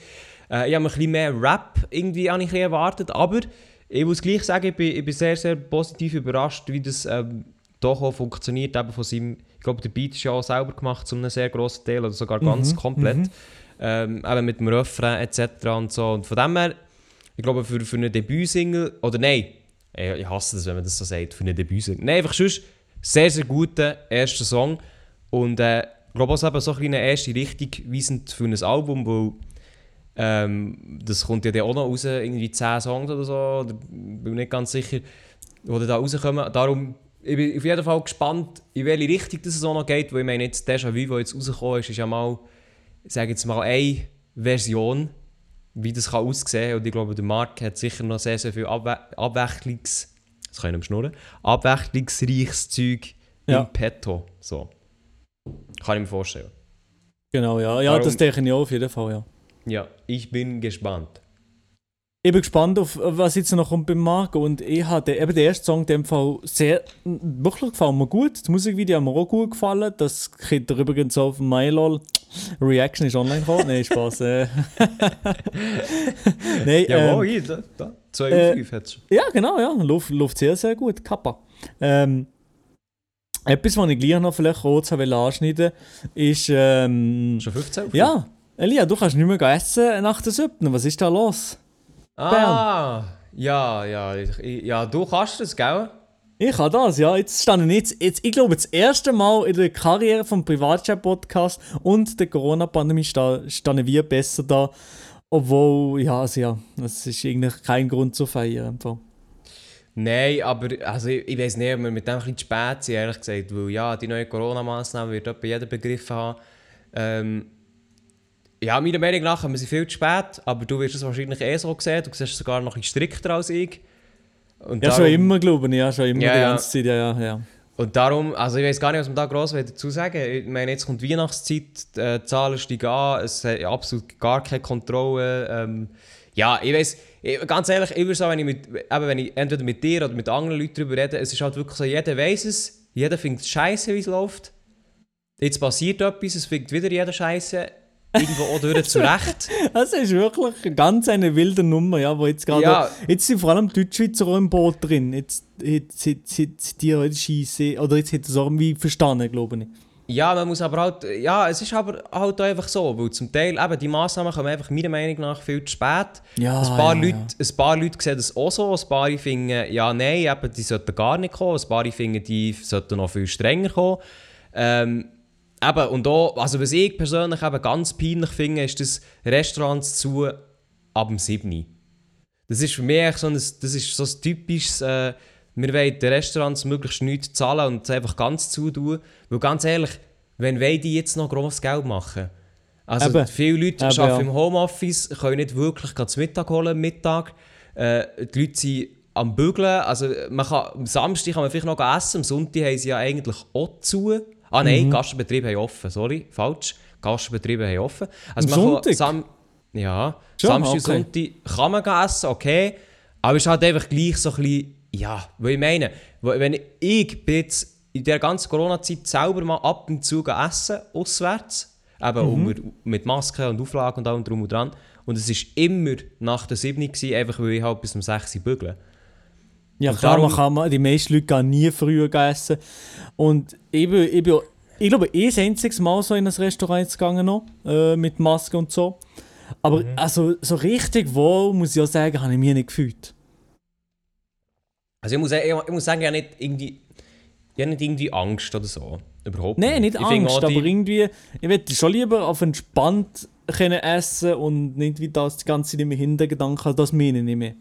Äh, ich habe ein bisschen mehr Rap irgendwie ich erwartet, aber ich muss gleich sagen, ich bin, ich bin sehr, sehr positiv überrascht, wie das ähm, doch auch funktioniert. Eben von seinem, ich glaube, der Beat ist ja auch selber gemacht, zu einem sehr grossen Teil oder sogar ganz Mhm, komplett. mhm. Ähm, eben mit dem Refrain etc. und so. Und von dem her, ich glaube, für, für eine Debütsingle, oder nein, ich, ich hasse das, wenn man das so sagt, für eine Debütsingle. Nein, einfach sonst sehr, sehr guter erster Song. Und äh, ich glaube auch so eben so ein eine erste Richtung weisend für ein Album, weil ähm, das kommt ja dann auch noch raus, irgendwie 10 Songs oder so, oder, bin mir nicht ganz sicher, die dann da rauskommen. Darum, ich bin auf jeden Fall gespannt, in welche Richtung das auch noch geht, weil ich meine, jetzt Déjà-vu, das jetzt rausgekommen ist, ist ja mal, ich sage jetzt mal, eine Version, wie das kann aussehen kann. Und ich glaube, der Markt hat sicher noch sehr, sehr viel Abwe Abwechslungs... Das kann ich nicht schnurren. Abwechslungsreiches Zeug Ja. im Petto. So. Kann ich mir vorstellen. Genau, ja. Ja, Darum- das denke ich auch auf jeden Fall, ja. Ja, ich bin gespannt. Ich bin gespannt, auf was jetzt noch kommt beim Marco. Und ich hatte eben der erste Song dem Fall sehr, wirklich gefallen mir gut. Das Musikvideo hat mir auch gut gefallen. Das kriegt ihr übrigens auf MyLol. Reaction ist online gekommen. Nein, Spaß. Äh. <laughs> Nein, Ja, ähm, hier, da, da. 2 äh, auf 5 hat es ja, genau, ja. Läuft, läuft sehr, sehr gut. Kappa. Ähm, etwas, was ich gleich noch vielleicht kurz anschneiden ist, ähm, Schon 15 auf ja, Elia, du kannst nicht mehr essen nach der Siebten. Was ist da los? Ah, ja, ja. Ich, ja, du kannst das, gell? Ich kann das, ja. Jetzt stand ich jetzt, jetzt, ich glaube, das erste Mal in der Karriere vom Privatchat-Podcast und der Corona-Pandemie sta- standen wir besser da. Obwohl, ja, also ja, es ist eigentlich kein Grund zu feiern. Fall. Nein, aber also ich, ich weiß nicht, ob wir mit dem ein bisschen spät sind, ehrlich gesagt. Weil ja, die neue Corona-Massnahmen wird etwa jeder begriffen haben. Ähm, ja, meiner Meinung nach haben wir sie viel zu spät, aber du wirst es wahrscheinlich eh so sehen. Du siehst es sogar noch ein strikter als ich. Und Ja, darum- schon immer, glaube ich. Ja, schon immer Ja, die ja. ganze Zeit. Ja, ja, ja. Und darum, also ich weiß gar nicht, was man da gross dazu sagen will. Ich meine, jetzt kommt Weihnachtszeit, äh, die Zahlen steigen an, es hat absolut gar keine Kontrolle. Ähm, ja, ich weiß, ganz ehrlich, ich würde sagen, wenn ich, mit, eben, wenn ich entweder mit dir oder mit anderen Leuten darüber rede, es ist halt wirklich so, jeder weiß es, jeder findet es scheiße, wie es läuft. Jetzt passiert etwas, es findet wieder jeder scheiße. Irgendwo auch durch zu Recht. <laughs> Das ist wirklich ganz eine wilde Nummer, ja, wo jetzt gerade. Ja. Jetzt sind vor allem Deutschschweizer auch im Boot drin. Jetzt, jetzt, jetzt, jetzt die heute Scheisse. Oder jetzt hat er es irgendwie verstanden, glaube ich. Ja, man muss aber halt, ja, es ist aber halt auch einfach so, weil zum Teil eben die Massnahmen kommen einfach meiner Meinung nach viel zu spät. Ja, ein, paar ja, Leute, ein paar Leute sehen das auch so, ein paar finden, ja, nein, eben, die sollten gar nicht kommen, ein paar finden, die sollten noch viel strenger kommen. Ähm, eben, und auch, also was ich persönlich eben ganz peinlich finde, ist, dass Restaurants zu ab dem 7. Das ist für mich so ein, das ist so ein typisches, äh, wir wollen den Restaurants möglichst nichts zahlen und es einfach ganz zutun. Weil ganz ehrlich, wenn wollen die jetzt noch grosses Geld machen? Also Eben. viele Leute Eben, arbeiten ja. im Homeoffice, können nicht wirklich gerade zu Mittag holen am Mittag. Äh, die Leute sind am Bügeln. Also man kann, am Samstag kann man vielleicht noch essen, am Sonntag haben sie ja eigentlich auch zu. Ah nein, Mhm. Gastbetriebe haben offen, sorry, falsch. Gastbetriebe haben offen. Also Am man Sonntag? Kann, Sam ja, Schon? Samstag und Okay. Sonntag kann man gehen essen, okay. Aber es ist halt einfach gleich so ein bisschen, ja, weil ich meine, wenn ich, bin jetzt in der ganzen Corona-Zeit selber mal ab und zu essen, auswärts, eben unter, mit Maske und Auflagen und allem drum und dran. Und es war immer nach der 7 gewesen, einfach weil ich halt bis um 6 Uhr bügle. Ja, Und klar, darum- man kann, man- die meisten Leute gehen nie früher essen. Und ich, bin, ich, bin, ich glaube, eh das einziges Mal so in ein Restaurant gegangen noch, äh, mit Maske und so. Aber Mhm. also, so richtig wohl, muss ich auch sagen, habe ich mich nicht gefühlt. Also ich muss, ich, ich muss sagen, ich habe nicht irgendwie, ich habe nicht irgendwie Angst oder so. Überhaupt Nein, nicht Ich finde Angst, auch die- aber irgendwie, ich würde schon lieber auf entspannt können essen und nicht wie das die ganze Zeit im Hintergedanken, also das meine ich nicht mehr.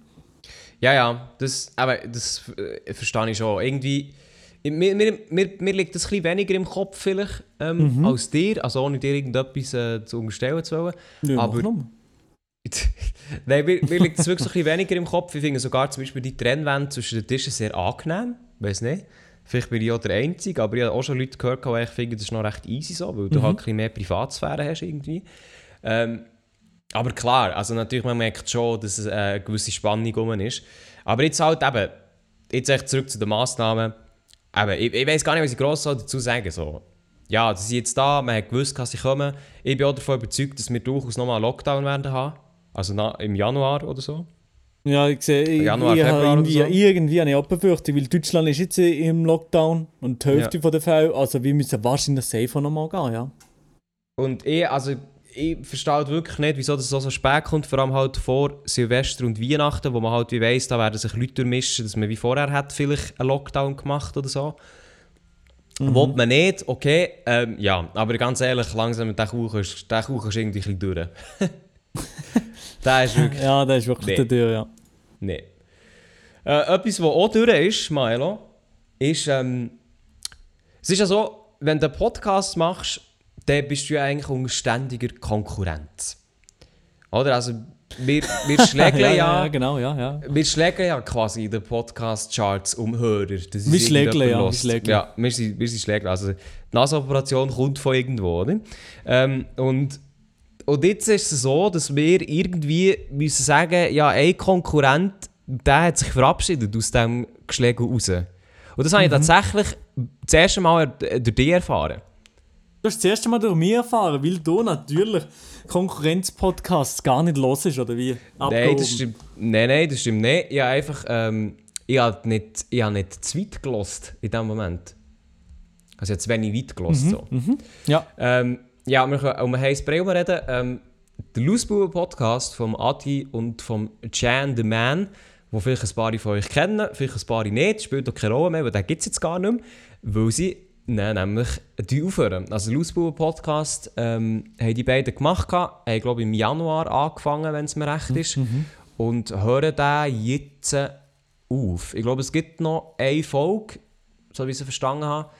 Ja, ja, das, aber das äh, verstehe ich schon. Irgendwie, mir, mir, mir, mir liegt das ein weniger im Kopf vielleicht ähm, Mhm. als dir, also ohne dir irgendetwas äh, zu unterstellen zu wollen. Ja, Aber-. <laughs> Nein, mir, mir liegt das wirklich ein weniger im Kopf. Ich finde sogar zum Beispiel die Trennwände zwischen den Tischen sehr angenehm. Weiß nicht. Vielleicht bin ich auch der Einzige, aber ich habe auch schon Leute gehört, die ich finde, das ist noch recht easy so, weil du Mhm. halt ein bisschen mehr Privatsphäre hast irgendwie. Ähm, aber klar, also natürlich, man merkt schon, dass es äh, eine gewisse Spannung rum ist. Aber jetzt halt eben, jetzt echt zurück zu den Massnahmen. Eben, ich, ich weiß gar nicht, was ich gross dazu sagen soll. Ja, sie sind jetzt da, man hat gewusst, dass sie kommen. Ich bin auch davon überzeugt, dass wir durchaus nochmal einen Lockdown werden haben. Also im Januar oder so. Ja, ich sehe, ich, Januar, ich irgendwie, so. irgendwie eine Befürchtung, weil Deutschland ist jetzt im Lockdown und die Hälfte Ja. von der Fälle, also wir müssen wahrscheinlich safer nochmal gehen, ja. Und ich, also, ich verstehe wirklich nicht, wieso das so, so spät kommt, vor allem halt vor Silvester und Weihnachten, wo man halt wie weiss, da werden sich Leute durchmischen, dass man wie vorher hat vielleicht einen Lockdown gemacht oder so. Mhm. Wollt man nicht, okay, ähm, ja, aber ganz ehrlich, langsam mit der Kuchen ist, der Kuchen ist irgendwie ein bisschen durch. <laughs> der ist wirklich, Ja, das ist wirklich Nee. der Tür, ja. nee. Äh, etwas, was auch durch ist, Milo, ist, ähm, es ist ja so, wenn du einen Podcast machst, dann bist du ja eigentlich unter ständiger Konkurrenz. Oder? Also, wir, wir <laughs> schlägeln ja, ja, genau, ja, ja. wir schlägeln ja quasi in den Podcast-Charts um Hörer. Das Wir schlägeln, ja, wir schlägeln. Ja, wir sind, wir sind Schlägler. Also, die NASA-Operation kommt von irgendwo, oder? Ähm, und, und jetzt ist es so, dass wir irgendwie müssen sagen, ja, ein Konkurrent, der hat sich verabschiedet aus diesem Geschlägel raus. Und das habe ich Mhm. tatsächlich das erste Mal durch dich erfahren. Du hast das erste Mal durch mich erfahren, weil du natürlich Konkurrenz-Podcasts gar nicht los ist, oder wie? Nein, Abgehoben. das stimmt. Nein, nein, das stimmt nicht. Ich habe einfach, ähm, ich habe nicht, ich habe nicht zu weit gelost in dem Moment. Also ich habe zu wenig weit gelost. so. Ja. Ähm, ja, wir können um einen heißen Brei reden. Ähm, der Loosebauer Podcast vom Adi und vom Jan the Man, wo vielleicht ein paar von euch kennen, vielleicht ein paar nicht, spielt auch keine Rolle mehr, weil den gibt es jetzt gar nicht mehr, weil sie nein, nämlich die aufhören. Also der Loosebauer Podcast ähm, haben die beiden gemacht, gehabt, haben glaube ich im Januar angefangen, wenn es mir recht ist, und hören den jetzt auf. Ich glaube, es gibt noch eine Folge, so wie ich sie verstanden habe.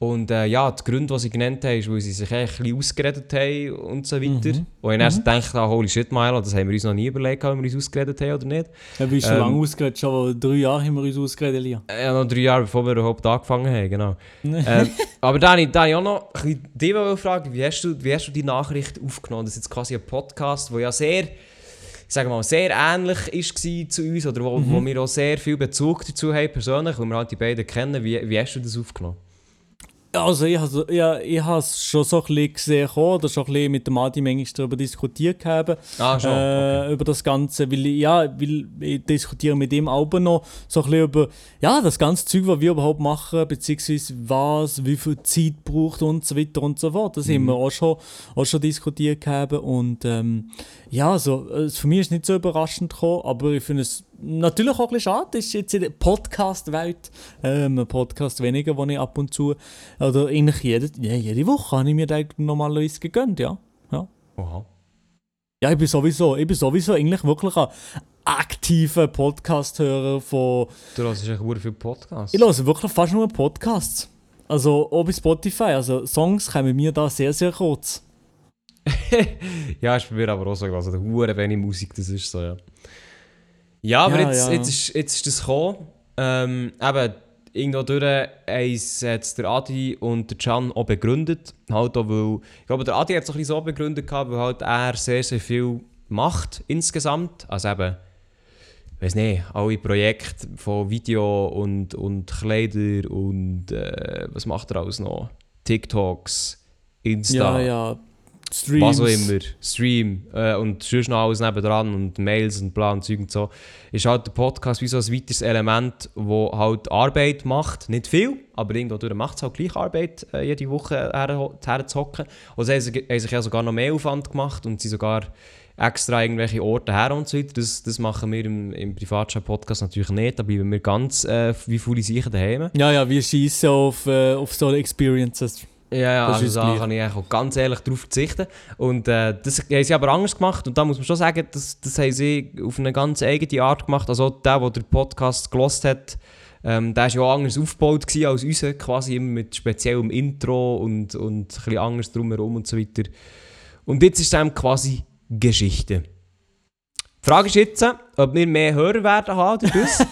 Und äh, ja, die Gründe, die sie genannt haben, ist, weil sie sich echt ein bisschen ausgeredet haben und so weiter. Und ich erst gedacht habe, holy shit, Milo, das haben wir uns noch nie überlegt, ob wir uns ausgeredet haben oder nicht. Ja, bist schon Ähm, lange ausgeredet, schon drei Jahre haben wir uns ausgeredet, Elia. Ja, noch drei Jahre, bevor wir überhaupt angefangen haben, genau. <laughs> ähm, aber da habe ich, da habe ich auch noch ein bisschen fragen, wie hast, du, wie hast du die Nachricht aufgenommen? Das ist jetzt quasi ein Podcast, der ja sehr, ich sage mal, sehr ähnlich ist zu uns oder wo, wo wir auch sehr viel Bezug dazu haben, persönlich, weil wir halt die beiden kennen. Wie, wie hast du das aufgenommen? Also ich habe ja, ich es schon so ein bisschen gesehen oder schon ein bisschen mit dem Adi manchmal darüber diskutiert haben, Ah, schon. äh, über das Ganze, weil ich, ja, weil ich diskutiere mit ihm auch noch so ein bisschen über ja, das ganze Zeug, was wir überhaupt machen, beziehungsweise was, wie viel Zeit braucht und so weiter und so fort. Das haben wir auch schon, auch schon diskutiert haben und ähm, ja, also für mich ist es nicht so überraschend gekommen, aber ich finde es natürlich auch ein bisschen schade, das ist jetzt in der Podcast-Welt ähm, Podcast weniger, den ich ab und zu, oder eigentlich jede, jede Woche habe ich mir da normalerweise gegönnt, ja. ja. Oha. Ja, ich bin sowieso, ich bin sowieso eigentlich wirklich ein aktiver Podcast-Hörer von, Du hörst echt sehr viele Podcasts. ich höre wirklich fast nur Podcasts. Also auch bei Spotify, also Songs kommen mir da sehr, sehr kurz. <laughs> ja, ist bei mir aber auch so. Also, der hure wenig Musik, das ist so, ja. Ja, aber Ja, jetzt, ja. Jetzt, ist, jetzt ist das gekommen. Ähm, eben, irgendwo durch haben jetzt der Adi und der Can auch begründet. Halt auch, weil, ich glaube, der Adi hat es ein bisschen so begründet, weil halt er sehr, sehr viel macht insgesamt. Also eben, ich weiß nicht, alle Projekte von Video und, und Kleider und äh, was macht er alles noch? TikToks, Insta. Ja, ja. Streams. Was auch immer, Stream äh, und sonst noch alles nebendran und Mails und bla und Zeug und so, ist halt der Podcast wie so ein weiteres Element, wo halt Arbeit macht. Nicht viel, aber irgendwo macht es halt gleich Arbeit, äh, jede Woche her- herzuhocken. Und sie haben sich ja sogar noch mehr Aufwand gemacht und sie sogar extra irgendwelche Orte her und so weiter. Das, das machen wir im, im Privatchat-Podcast natürlich nicht, da bleiben wir ganz äh, wie faule Sicher daheim. Ja, ja, wir schießen auf, äh, auf so Experiences. Ja, ja, Das also da gleich. kann ich auch ganz ehrlich darauf verzichten. Und äh, das haben sie aber anders gemacht. Und da muss man schon sagen, das, das haben sie auf eine ganz eigene Art gemacht. Also der, der den Podcast gelost hat, ähm, der war ja auch anders aufgebaut als unser, quasi immer mit speziellem Intro und, und ein bisschen anders drumherum und so weiter. Und jetzt ist es quasi Geschichte. Die Frage ist jetzt, ob wir mehr Hörer werden haben durch das.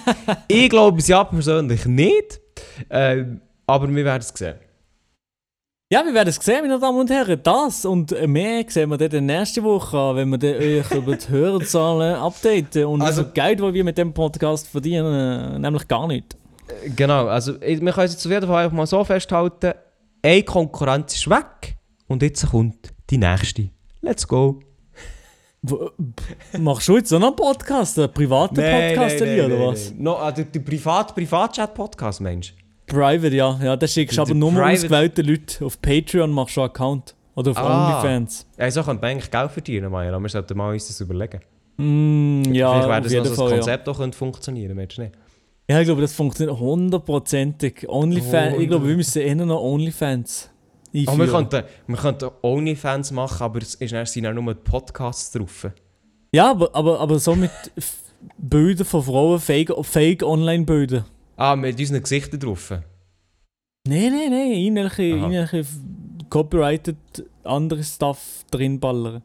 ich glaube es ja persönlich nicht. Ähm, aber wir werden es sehen. Ja, wir werden es sehen, meine Damen und Herren. Das und mehr sehen wir dann nächste Woche, wenn wir dann euch über die Hörerzahlen <laughs> updaten. Und also, Also- das Geld, das wir mit dem Podcast verdienen, äh, nämlich gar nicht. Genau, also ich- wir können es jetzt auf jeden Fall einfach mal so festhalten, eine Konkurrenz ist weg und jetzt kommt die nächste. Let's go. W- Machst du jetzt so noch einen Podcast, einen privaten <laughs> Podcast, Elia, oder was? No, ah, der, der Privat, Privatchat-Podcast, Mensch. Private, ja. Ja, das schickst du aber nur Private- ausgewählte Leute. Auf Patreon machst du einen Account. Oder auf Ah. OnlyFans. Ja, so könnte man eigentlich Geld verdienen, Maya, aber wir sollten mal uns das überlegen. Mm, ja, Vielleicht wäre das noch so ein ja. Konzept auch könnte funktionieren, meinst du nicht? Ja, ich glaube, das funktioniert hundertprozentig. OnlyFans, ich glaube, wir müssen eher noch OnlyFans Aber wir einführen. könnten, wir könnten Onlyfans machen, aber es ist dann, sind dann nur Podcasts drauf. Ja, aber, aber, aber so mit Bildern von Frauen, Fake, Fake. Ah, mit unseren Gesichtern drauf. Nein, nein, nein, irgendwelche f- copyrighted andere Stuff drin ballern.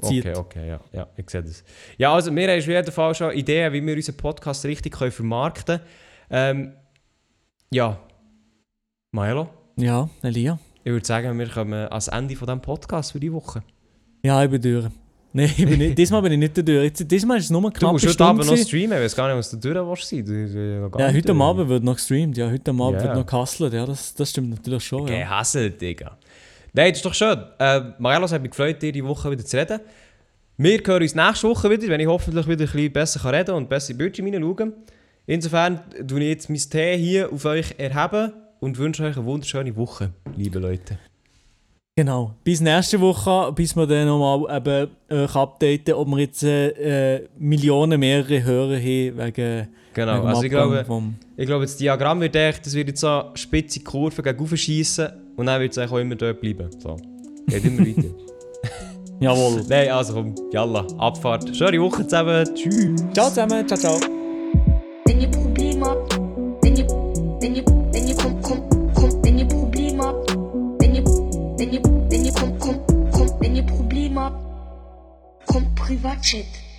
Zieht. Okay, okay, ja, ja, ich sehe das. Ja, also wir haben auf jeden Fall schon Ideen, wie wir unseren Podcast richtig können vermarkten können. Ähm, ja, Milo, Ja, Elia. ich würde sagen, wir kommen ans Ende von diesem Podcast für die Woche. Ja, ich bin durch. Nein, ich bin nicht, diesmal bin ich nicht durch. Jetzt, diesmal ist es nur eine Du musst heute. Abend noch streamen, ich weiß gar nicht, was du durch willst sein. Du, ja, heute. Abend wird noch gestreamt. Ja, heute Abend Ja. wird noch gehustelt. Ja, das, das stimmt natürlich schon. Ja. Gehasselt, Digga. Nein, das ist doch schön. Äh, Mariella, es hat mich gefreut, dir diese Woche wieder zu reden. Wir hören uns nächste Woche wieder, wenn ich hoffentlich wieder ein bisschen besser kann reden und besser in die Bildschirme hineinschauen. Insofern tue ich jetzt mein Tee hier auf euch erheben und wünsche euch eine wunderschöne Woche, liebe Leute. Genau. Bis nächste Woche, bis wir dann nochmal eben euch updaten, ob wir jetzt äh, Millionen mehrere Hörer haben wegen, Genau, wegen also ich glaube, vom ich glaube, das Diagramm wird echt, das wird jetzt so eine spitze Kurve gegen oben schiessen und dann wird es eigentlich auch immer dort bleiben. So. Geht immer weiter. <laughs> Jawohl. Nein, also komm, yalla, Abfahrt. Schöne Woche zusammen, tschüss. Ciao zusammen, ciao, ciao. privatjet